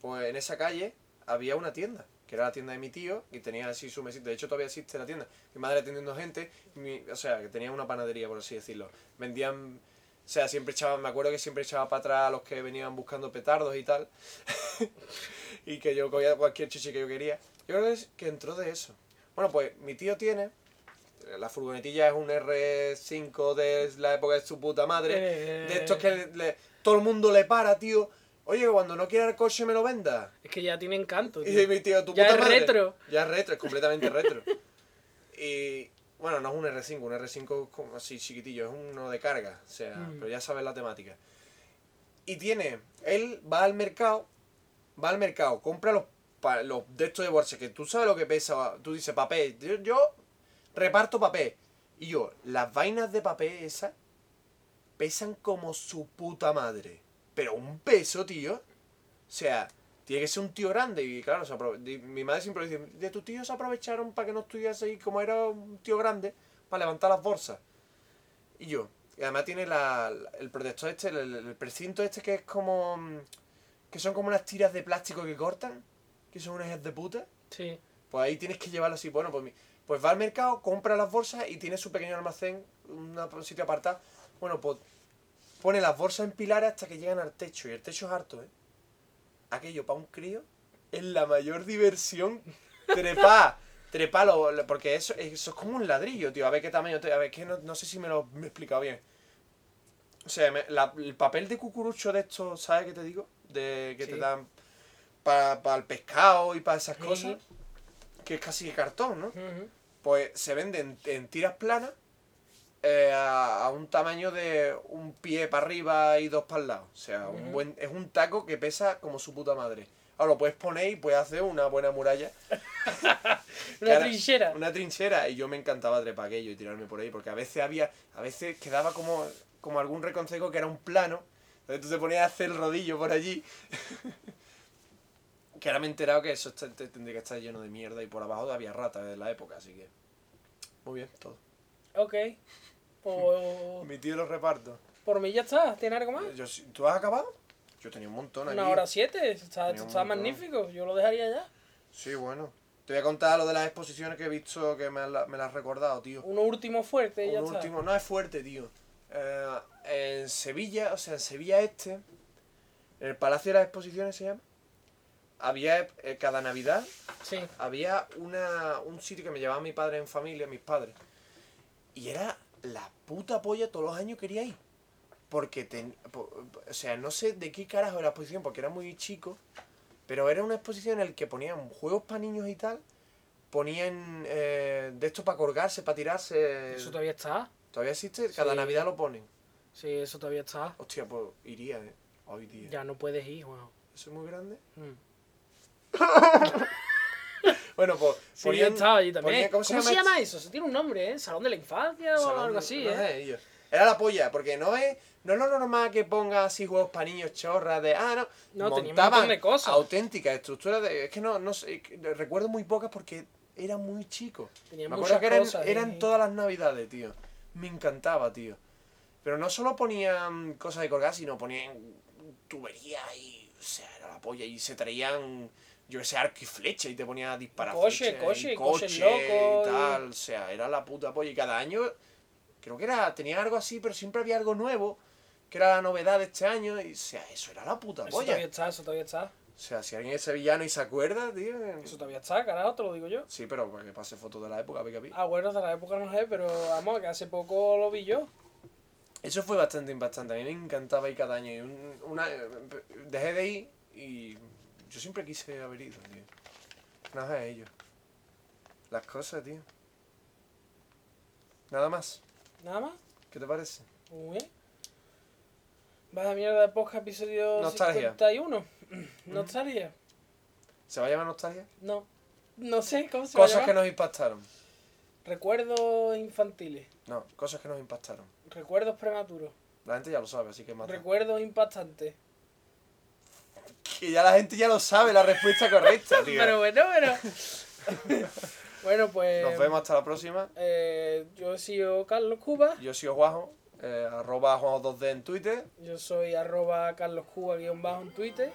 Pues en esa calle había una tienda, que era la tienda de mi tío, y tenía así su mesita. De hecho, todavía existe la tienda. Mi madre atendiendo gente, mi- o sea, que tenía una panadería, por así decirlo. Vendían, o sea, siempre echaban, me acuerdo que siempre echaba para atrás a los que venían buscando petardos y tal. y que yo cogía cualquier chichi que yo quería. Yo creo que entró de eso. Bueno, pues mi tío tiene, la furgonetilla es un R5 de la época de su puta madre. Eh. De estos que le- le- todo el mundo le para, tío. Oye, cuando no quiera el coche me lo venda. Es que ya tiene encanto. Y tío. dice mi tío, tu Ya puta es madre. retro. Ya es retro, es completamente retro. Y bueno, no es un R5, un R5 es como así chiquitillo, es uno de carga, o sea, Mm. pero ya sabes la temática. Y tiene, él va al mercado, va al mercado, compra los, los de estos de bolsa, que tú sabes lo que pesa, tú dices papel, yo, yo reparto papel. Y yo, las vainas de papel esas pesan como su puta madre. Pero un peso, tío. O sea, tiene que ser un tío grande. Y claro, se mi madre siempre dice, de tu tío se aprovecharon para que no estuviese ahí, como era un tío grande, para levantar las bolsas. Y yo, y además tiene la, el protector este, el, el precinto este que es como... mm, que son como unas tiras de plástico que cortan, que son unas de puta. Sí. Pues ahí tienes que llevarlo así. Bueno, pues, mi- pues va al mercado, compra las bolsas y tiene su pequeño almacén, una- un sitio apartado. Bueno, pues pone las bolsas en pilares hasta que llegan al techo. Y el techo es harto, ¿eh? Aquello para un crío es la mayor diversión. Trepar, trepar, porque eso, eso es como un ladrillo, tío. A ver qué tamaño, te- a ver, que no, no sé si me lo me he explicado bien. O sea, me- la- el papel de cucurucho de estos, ¿sabes qué te digo? De que te dan para el pescado y para esas cosas. Que es casi cartón, ¿no? Pues se venden en tiras planas eh, a, a un tamaño de un pie para arriba y dos para el lado. O sea, un buen, es un taco que pesa como su puta madre. Ahora lo puedes poner y puedes hacer una buena muralla. Una trinchera. Una trinchera. Y yo me encantaba trepar aquello y tirarme por ahí. Porque a veces había. A veces quedaba como, como algún reconcejo que era un plano. Entonces tú te ponías a hacer el rodillo por allí. que ahora me he enterado que eso está- te- tendría que estar lleno de mierda. Y por abajo había ratas de la época. Así que. Muy bien, todo. Ok. Pues, Mi tío los reparto. por mí ya está. ¿Tiene algo más? Yo, ¿Tú has acabado? Yo tenía un montón aquí. Una hora siete. Está, está magnífico. Yo lo dejaría ya. Sí, bueno. Te voy a contar lo de las exposiciones que he visto que me, la- me las has recordado, tío. Uno último fuerte ya Un está. último, no es fuerte, tío. Eh, en Sevilla, o sea, en Sevilla Este, en el Palacio de las Exposiciones se llama, había eh, cada Navidad Sí. había una, un sitio que me llevaba mi padre en familia, mis padres. Y era la puta polla, todos los años quería ir. Porque, ten- po- o sea, no sé de qué carajo era la exposición, porque era muy chico. Pero era una exposición en la que ponían juegos para niños y tal. Ponían eh, de esto para colgarse, para tirarse. Eso todavía está. ¿Todavía existe? Cada Sí. Navidad lo ponen. Sí, eso todavía está. Hostia, pues iría, ¿eh? Hoy día. Ya no puedes ir, wow. ¿Eso es muy grande? Mm. Bueno, pues Sí, allí también. ponían- ¿Cómo, se, llama eso? Eso tiene un nombre, ¿eh? Salón de la infancia o algo así, no ¿eh? sé, ellos. Era la polla, porque no es, no es lo normal que ponga así juegos para niños chorras de. Ah, no. No, tenía un montaban montón de cosas. Auténticas estructuras de. Es que no, no sé. Recuerdo muy pocas porque era muy chico. Tenía Me acuerdo que eran, cosas. eran todas las navidades, tío. Me encantaba, tío. Pero no solo ponían cosas de colgar, sino ponían tuberías y. O sea, era la polla. Y se traían, yo sé, arco y flecha y te ponían a disparar. Coche, coche, y coche locos, y tal. O sea, era la puta polla. Y cada año, creo que era, tenía algo así, pero siempre había algo nuevo. Que era la novedad de este año. Y o sea, eso era la puta Eso polla. todavía está, eso todavía está. O sea, si alguien es sevillano y se acuerda, tío. Eso todavía está, carajo, te lo digo yo. Sí, pero para que pase fotos de la época, pica pi. Ah, bueno, de la época no sé, pero vamos, que hace poco lo vi yo. Eso fue bastante impactante. A mí me encantaba ir cada año. Y un- una, dejé de ir y yo siempre quise haber ido, tío. Nada de ello. Las cosas, tío. Nada más. Nada más. ¿Qué te parece? Muy bien. Vaya mierda de podcast episodio Nostalgia. 51. Nostalgia. ¿Se va a llamar nostalgia? No. No sé cómo se va a Cosas que llamar. nos impactaron. Recuerdos infantiles. No, cosas que nos impactaron. Recuerdos prematuros. La gente ya lo sabe, así que mata. Recuerdos impactantes. Que ya la gente ya lo sabe, la respuesta correcta, tío. Pero bueno, pero. bueno, pues. Nos vemos hasta la próxima. Eh, yo he sido Carlos Cuba. Yo soy Juanjo, eh, arroba Juanjo2D en Twitter, Yo soy arroba Carlos Cuba guion bajo en Twitter.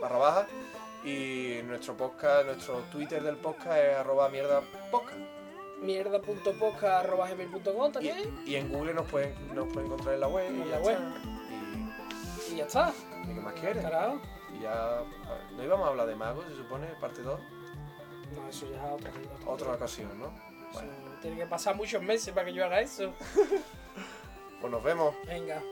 barra baja. Y nuestro podcast, nuestro Twitter del podcast es arroba mierda podcast. Mierda.podcast arroba gmail.com Y, también. y en Google nos pueden, nos pueden encontrar en la web. En y la ya web. Y ya está. Y, ¿y qué más quieres? Carajo. Y ya. No íbamos a hablar de magos, se supone, parte 2. No, eso ya es otra, otra, Otra ocasión, ¿no? Eso Tiene que pasar muchos meses para que yo haga eso. Pues nos vemos. Venga.